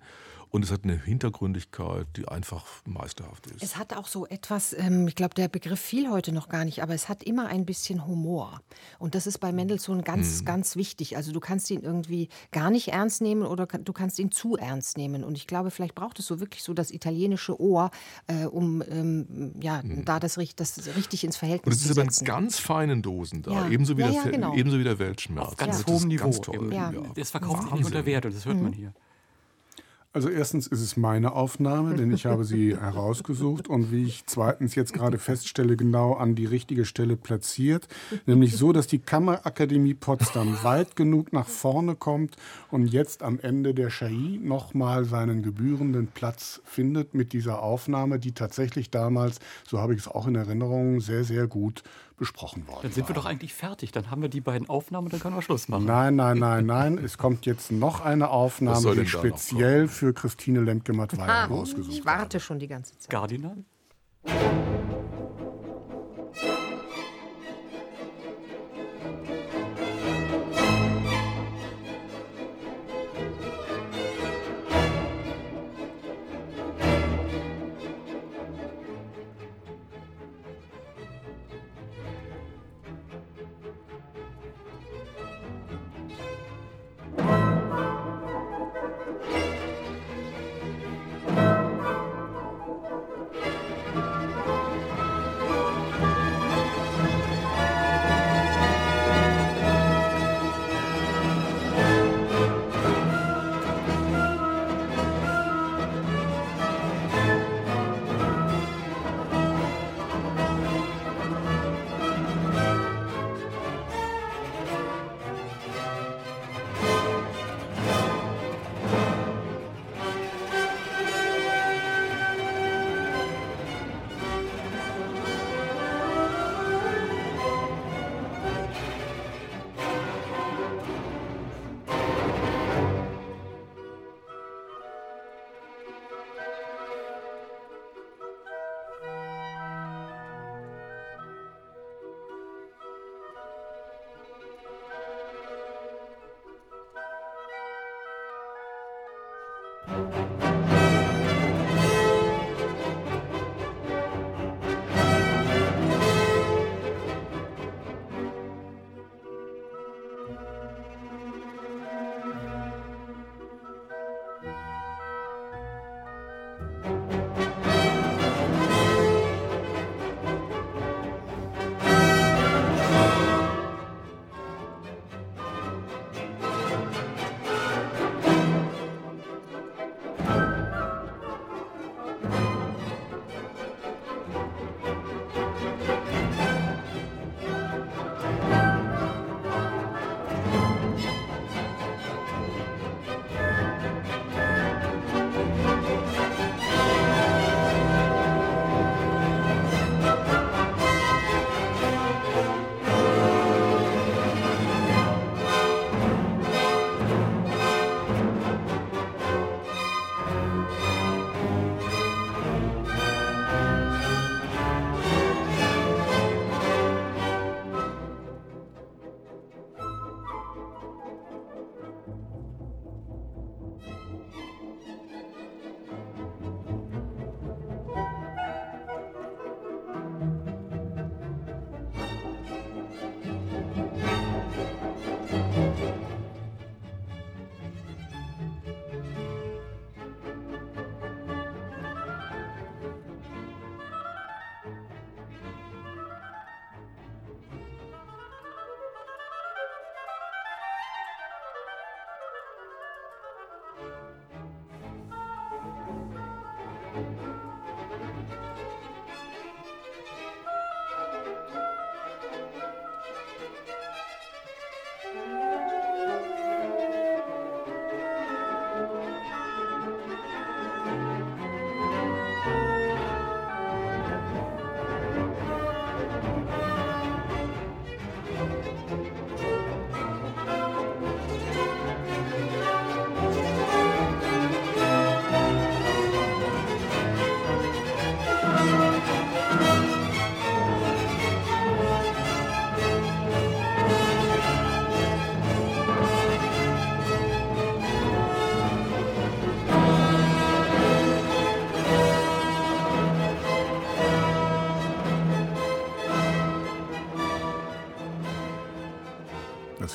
Und es hat eine Hintergründigkeit, die einfach meisterhaft ist. Es hat auch so etwas, ähm, ich glaube, der Begriff fiel heute noch gar nicht, aber es hat immer ein bisschen Humor. Und das ist bei Mendelssohn ganz, ganz wichtig. Also du kannst ihn irgendwie gar nicht ernst nehmen oder du kannst ihn zu ernst nehmen. Und ich glaube, vielleicht braucht es so wirklich so das italienische Ohr, äh, um ähm, ja, da das, das richtig ins Und Verhältnis es zu ist aber in setzen. ganz feinen Dosen da, Ja. ebenso, wie Ja, der, ja, genau. ebenso wie der Weltschmerz. Auf ganz hohem Niveau. Ganz toll. Ja. Das verkauft sich nicht unter Wert und das hört man hier. Also erstens ist es meine Aufnahme, denn ich habe sie herausgesucht und wie ich zweitens jetzt gerade feststelle, genau an die richtige Stelle platziert, nämlich so, dass die Kammerakademie Potsdam weit genug nach vorne kommt und jetzt am Ende der Schai nochmal seinen gebührenden Platz findet mit dieser Aufnahme, die tatsächlich damals, so habe ich es auch in Erinnerung, sehr, sehr gut besprochen worden Dann sind war. wir doch eigentlich fertig. Dann haben wir die beiden Aufnahmen und dann können wir Schluss machen. Nein, nein, nein, nein. Es kommt jetzt noch eine Aufnahme, die speziell für Christine Lemke-Mattweiler Ah, rausgesucht ich habe. warte schon die ganze Zeit. Gardiner?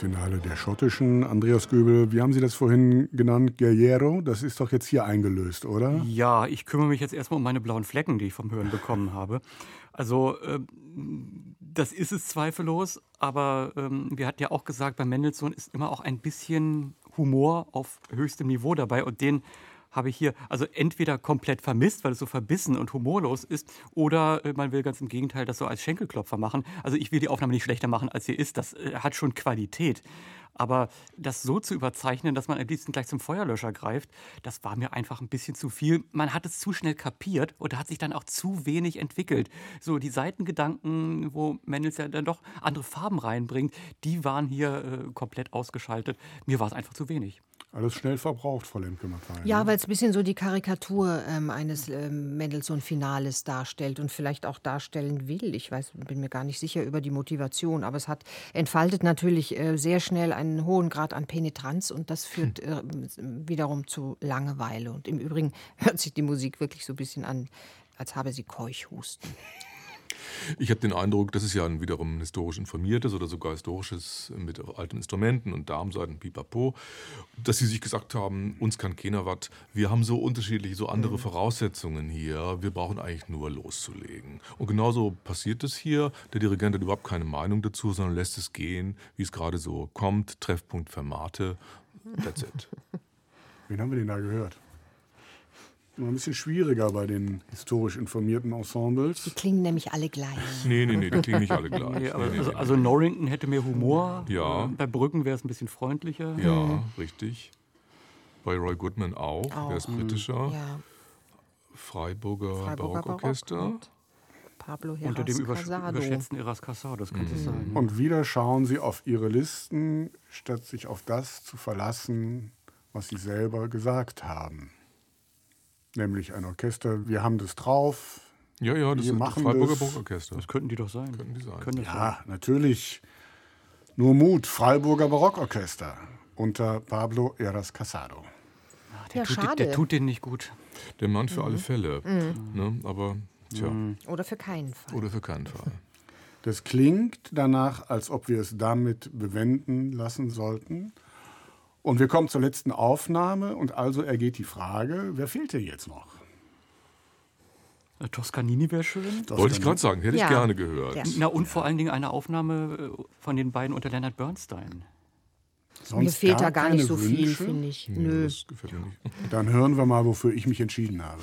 Finale der schottischen. Andreas Göbel, wie haben Sie das vorhin genannt? Guerriero, das ist doch jetzt hier eingelöst, oder? Ja, ich kümmere mich jetzt erstmal um meine blauen Flecken, die ich vom Hören bekommen habe. Also, äh, das ist es zweifellos, aber ähm, wir hatten ja auch gesagt, bei Mendelssohn ist immer auch ein bisschen Humor auf höchstem Niveau dabei und den habe ich hier also entweder komplett vermisst, weil es so verbissen und humorlos ist, oder äh, man will ganz im Gegenteil das so als Schenkelklopfer machen. Also ich will die Aufnahme nicht schlechter machen, als sie ist. Das äh, hat schon Qualität. Aber das so zu überzeichnen, dass man am liebsten gleich zum Feuerlöscher greift, das war mir einfach ein bisschen zu viel. Man hat es zu schnell kapiert und hat sich dann auch zu wenig entwickelt. So die Seitengedanken, wo Mendels ja dann doch andere Farben reinbringt, die waren hier äh, komplett ausgeschaltet. Mir war es einfach zu wenig. Alles schnell verbraucht, Frau Lemke-Mattei. Ja, ne? weil es ein bisschen so die Karikatur ähm, eines ähm, Mendelssohn-Finales darstellt und vielleicht auch darstellen will. Ich weiß, bin mir gar nicht sicher über die Motivation, aber es hat entfaltet natürlich äh, sehr schnell einen hohen Grad an Penetranz und das führt äh, wiederum zu Langeweile. Und im Übrigen hört sich die Musik wirklich so ein bisschen an, als habe sie Keuchhusten. Ich habe den Eindruck, das ist ja ein wiederum historisch informiertes oder sogar historisches mit alten Instrumenten und Darmseiten, pipapo, dass sie sich gesagt haben, uns kann keiner was, wir haben so unterschiedliche, so andere mhm. Voraussetzungen hier, wir brauchen eigentlich nur loszulegen. Und genauso passiert es hier. Der Dirigent hat überhaupt keine Meinung dazu, sondern lässt es gehen, wie es gerade so kommt. Treffpunkt Fermate, that's it. Wen haben wir denn da gehört? Ein bisschen schwieriger bei den historisch informierten Ensembles. Die klingen nämlich alle gleich. Nee, nee, nee, die klingen nicht alle gleich. Nee, nee, also, also, Norrington hätte mehr Humor. Ja. Bei Brücken wäre es ein bisschen freundlicher. Ja, mhm. richtig. Bei Roy Goodman auch. auch. Der ist britischer. Ja. Freiburger, Freiburger Barockorchester. Barock Pablo Heras Unter dem überschätzten Eras Casado, das könnte mhm. sein. Und wieder schauen Sie auf Ihre Listen, statt sich auf das zu verlassen, was Sie selber gesagt haben nämlich ein Orchester. Wir haben das drauf. Ja, ja, das wir ist machen das Freiburger Burgorchester. Das könnten die doch sein. Könnten die sein. Können ja, sein. natürlich. Nur Mut, Freiburger Barockorchester unter Pablo Eras Casado. Ach, der, ja, tut, schade. der tut den nicht gut. Der Mann für mhm. alle Fälle. Mhm. Ne? Aber, tja. Mhm. Oder für keinen Fall. Oder für keinen Fall. Das klingt danach, als ob wir es damit bewenden lassen sollten. Und wir kommen zur letzten Aufnahme und also ergeht die Frage, wer fehlt denn jetzt noch? Äh, Toscanini wäre schön. Toscanini. Wollte ich gerade sagen, hätte ja. ich gerne gehört. Ja. Na, und vor allen Dingen eine Aufnahme äh, von den beiden unter Leonard Bernstein. Sonst mir fehlt da gar nicht so Wünsche? viel, finde ich. Nee, Nö. Das gefällt mir nicht. Dann hören wir mal, wofür ich mich entschieden habe.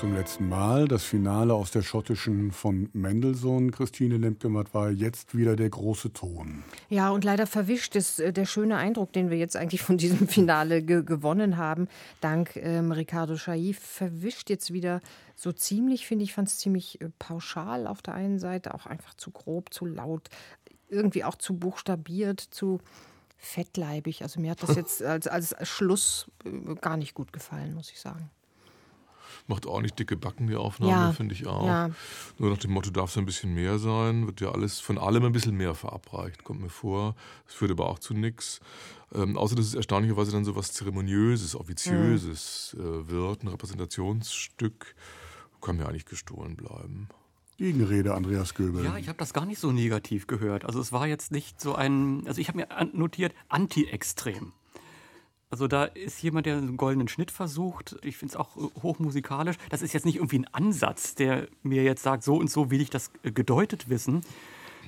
Zum letzten Mal. Das Finale aus der schottischen von Mendelssohn, Christine Lemke-Matt, war jetzt wieder der große Ton. Ja, und leider verwischt ist äh, der schöne Eindruck, den wir jetzt eigentlich von diesem Finale ge gewonnen haben, dank ähm, Ricardo Chailly, verwischt jetzt wieder so ziemlich, finde ich, fand es ziemlich äh, pauschal auf der einen Seite, auch einfach zu grob, zu laut, irgendwie auch zu buchstabiert, zu fettleibig. Also mir hat das jetzt als, als Schluss äh, gar nicht gut gefallen, muss ich sagen. Macht ordentlich dicke Backen, die Aufnahme, Ja, finde ich auch. ja. Nur nach dem Motto, darf es ein bisschen mehr sein, wird ja alles von allem ein bisschen mehr verabreicht, kommt mir vor. Das führt aber auch zu nichts. Ähm, außer dass es erstaunlicherweise dann so was Zeremoniöses, Offiziöses äh, wird, ein Repräsentationsstück, kann mir eigentlich gestohlen bleiben. Gegenrede, Andreas Göbel. Ja, ich habe das gar nicht so negativ gehört. Also es war jetzt nicht so ein, also ich habe mir notiert, anti-extrem. Also da ist jemand, der einen goldenen Schnitt versucht. Ich finde es auch äh, hochmusikalisch. Das ist jetzt nicht irgendwie ein Ansatz, der mir jetzt sagt, so und so will ich das äh, gedeutet wissen,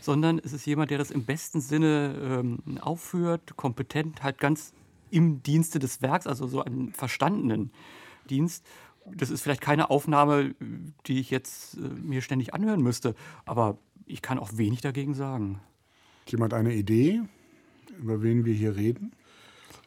sondern es ist jemand, der das im besten Sinne ähm, aufführt, kompetent, halt ganz im Dienste des Werks, also so einen verstandenen Dienst. Das ist vielleicht keine Aufnahme, die ich jetzt äh, mir ständig anhören müsste, aber ich kann auch wenig dagegen sagen. Hat jemand eine Idee, über wen wir hier reden?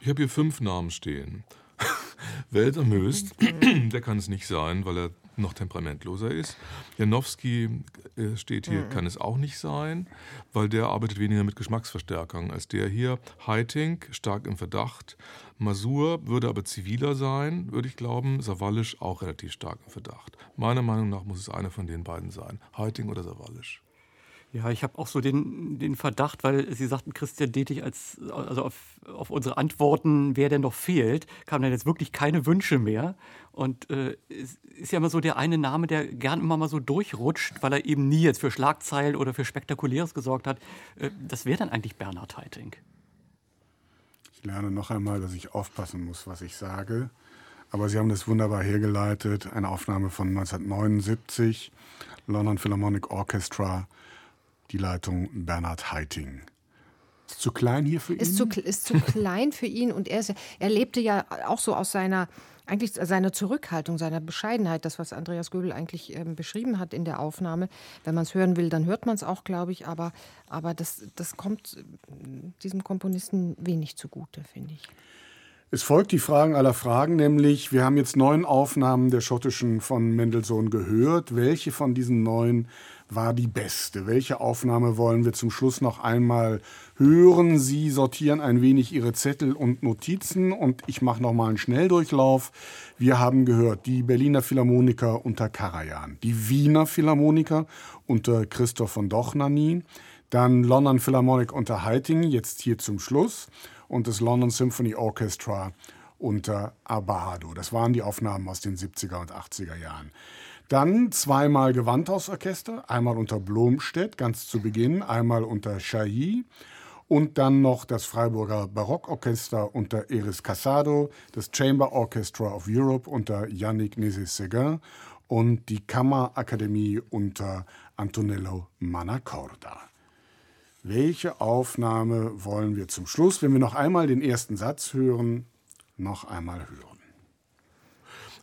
Ich habe hier fünf Namen stehen. Welter Möst, der kann es nicht sein, weil er noch temperamentloser ist. Janowski äh, steht hier, kann es auch nicht sein, weil der arbeitet weniger mit Geschmacksverstärkern als der hier. Heiting, stark im Verdacht. Masur würde aber ziviler sein, würde ich glauben. Savalisch auch relativ stark im Verdacht. Meiner Meinung nach muss es einer von den beiden sein. Heiting oder Savalisch. Ja, ich habe auch so den, den Verdacht, weil Sie sagten, Christian Detig, als, also auf, auf unsere Antworten, wer denn noch fehlt, kamen dann jetzt wirklich keine Wünsche mehr. Und äh, es ist ja immer so der eine Name, der gern immer mal so durchrutscht, weil er eben nie jetzt für Schlagzeilen oder für Spektakuläres gesorgt hat. Äh, das wäre dann eigentlich Bernhard Haitink. Ich lerne noch einmal, dass ich aufpassen muss, was ich sage. Aber Sie haben das wunderbar hergeleitet. Eine Aufnahme von 1979, London Philharmonic Orchestra, die Leitung Bernhard Heiting. Ist zu klein hier für ihn? Ist zu, ist zu klein für ihn und er, ist, er lebte ja auch so aus seiner eigentlich seiner Zurückhaltung, seiner Bescheidenheit, das, was Andreas Göbel eigentlich ähm, beschrieben hat in der Aufnahme. Wenn man es hören will, dann hört man es auch, glaube ich, aber, aber das, das kommt äh, diesem Komponisten wenig zugute, finde ich. Es folgt die Fragen aller Fragen, nämlich wir haben jetzt neun Aufnahmen der schottischen von Mendelssohn gehört. Welche von diesen neun war die beste? Welche Aufnahme wollen wir zum Schluss noch einmal hören? Sie sortieren ein wenig Ihre Zettel und Notizen und ich mache noch mal einen Schnelldurchlauf. Wir haben gehört die Berliner Philharmoniker unter Karajan, die Wiener Philharmoniker unter Christoph von Dochnani, dann London Philharmonic unter Heiting, jetzt hier zum Schluss und das London Symphony Orchestra unter Abado. Das waren die Aufnahmen aus den 70er und 80er Jahren. Dann zweimal Gewandhausorchester, einmal unter Blomstedt ganz zu Beginn, einmal unter Chailly und dann noch das Freiburger Barockorchester unter Eris Casado, das Chamber Orchestra of Europe unter Yannick Nézet-Séguin und die Kammerakademie unter Antonello Manacorda. Welche Aufnahme wollen wir zum Schluss, wenn wir noch einmal den ersten Satz hören, noch einmal hören?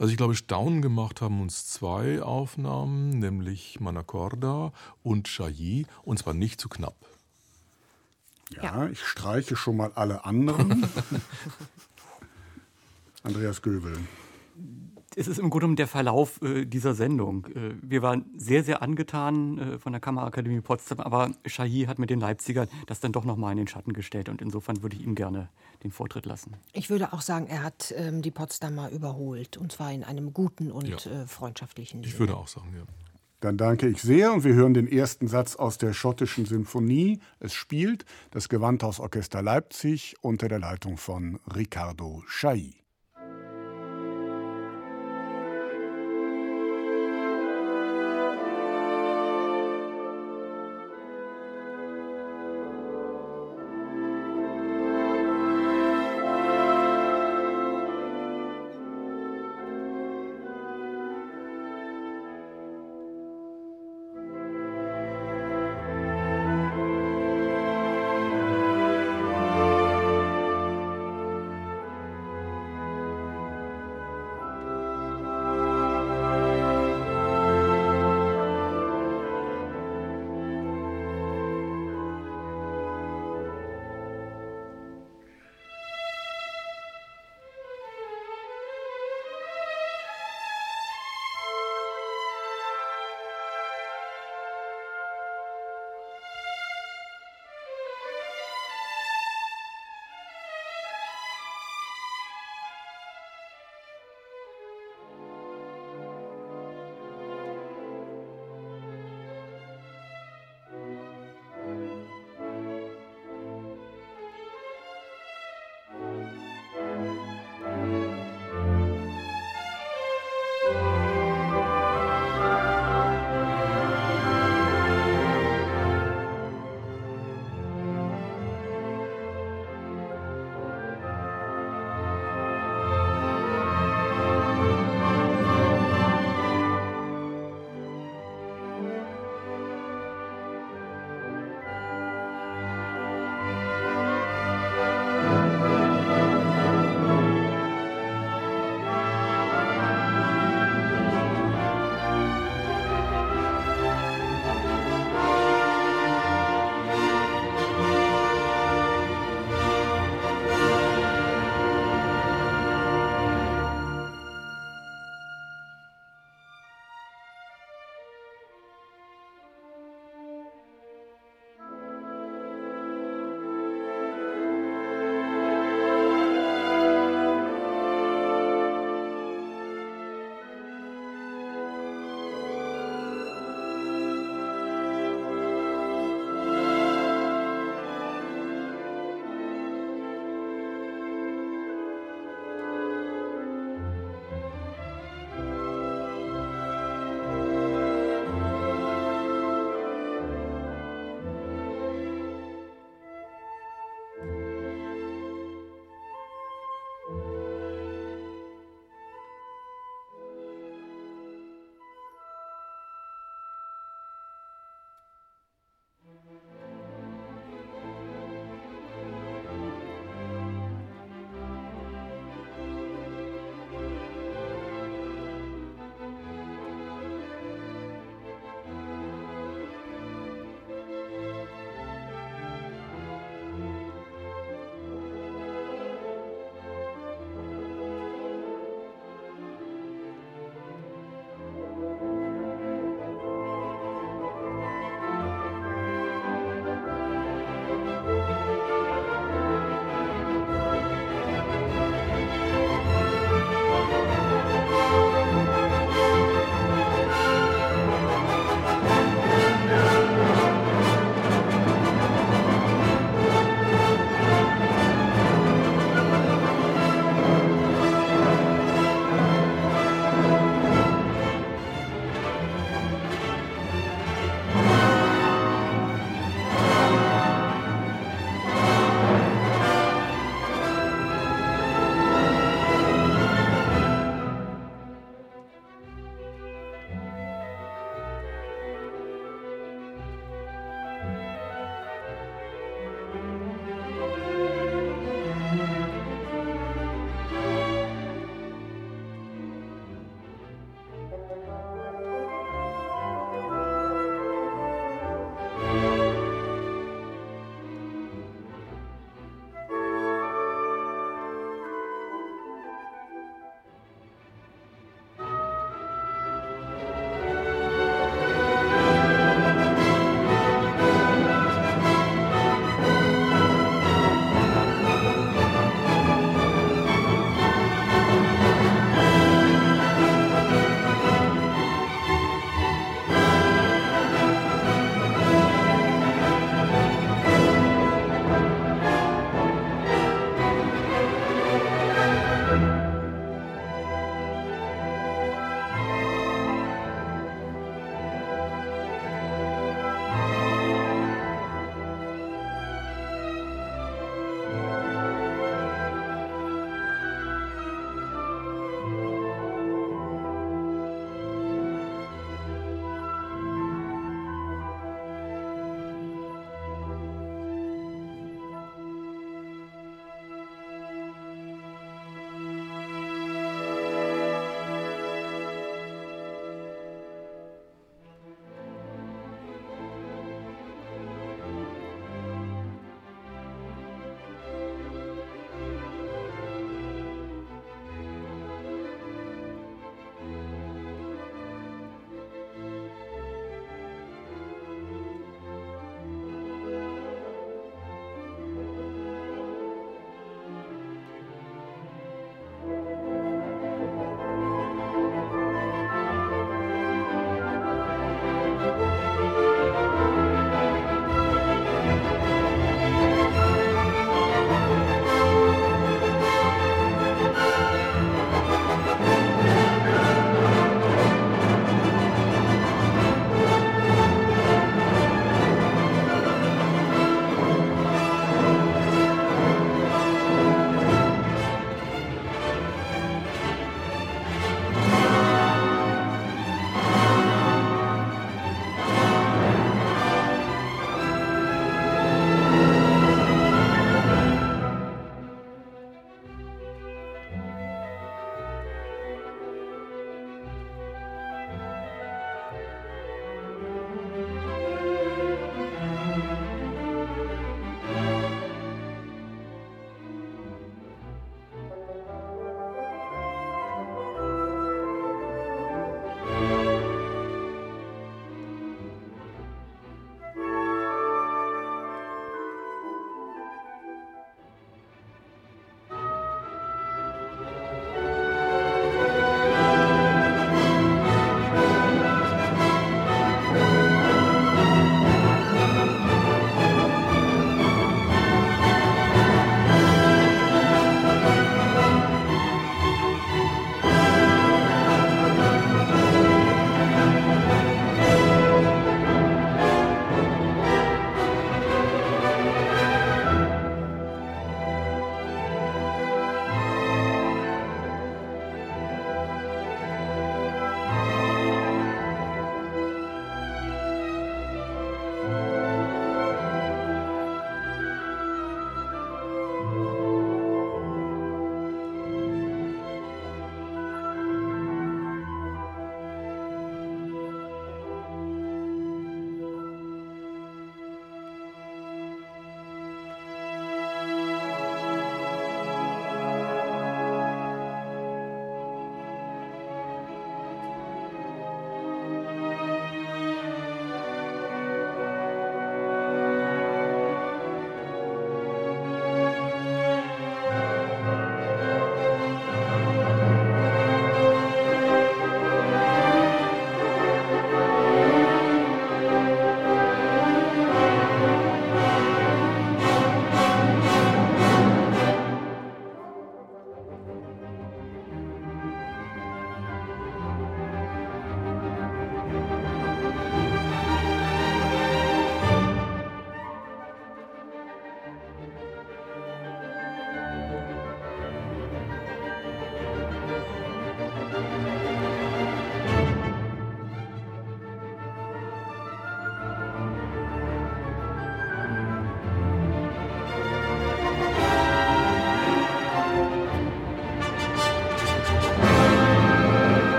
Also ich glaube, Staunen gemacht haben uns zwei Aufnahmen, nämlich Manacorda und Chailly, und zwar nicht zu knapp. Ja, ja. ich streiche schon mal alle anderen. Andreas Göbel es ist im Grunde genommen der Verlauf äh, dieser Sendung. Äh, wir waren sehr, sehr angetan äh, von der Kammerakademie Potsdam, aber Shahi hat mit den Leipzigern das dann doch nochmal in den Schatten gestellt und insofern würde ich ihm gerne den Vortritt lassen. Ich würde auch sagen, er hat ähm, die Potsdamer überholt und zwar in einem guten und ja. Äh, freundschaftlichen Ich würde auch sagen, ja. Dann danke ich sehr und wir hören den ersten Satz aus der schottischen Sinfonie. Es spielt das Gewandhausorchester Leipzig unter der Leitung von Riccardo Chailly.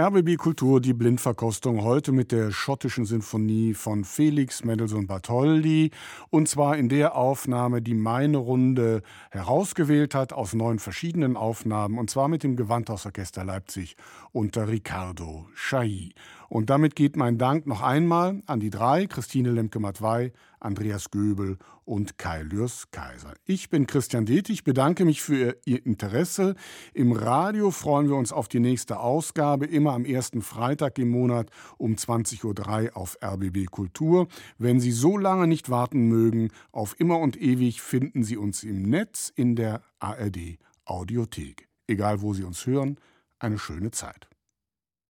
RBB Kultur, die Blindverkostung, heute mit der schottischen Sinfonie von Felix Mendelssohn Bartholdy. Und zwar in der Aufnahme, die meine Runde herausgewählt hat, aus neun verschiedenen Aufnahmen. Und zwar mit dem Gewandhausorchester Leipzig unter Ricardo Chailly. Und damit geht mein Dank noch einmal an die drei, Christine Lemke-Matwei, Andreas Göbel und Kai Lürs Kaiser. Ich bin Christian Detig, bedanke mich für Ihr Interesse. Im Radio freuen wir uns auf die nächste Ausgabe, immer am ersten Freitag im Monat um 20.03 Uhr auf RBB Kultur. Wenn Sie so lange nicht warten mögen, auf immer und ewig finden Sie uns im Netz in der ARD Audiothek. Egal wo Sie uns hören, eine schöne Zeit.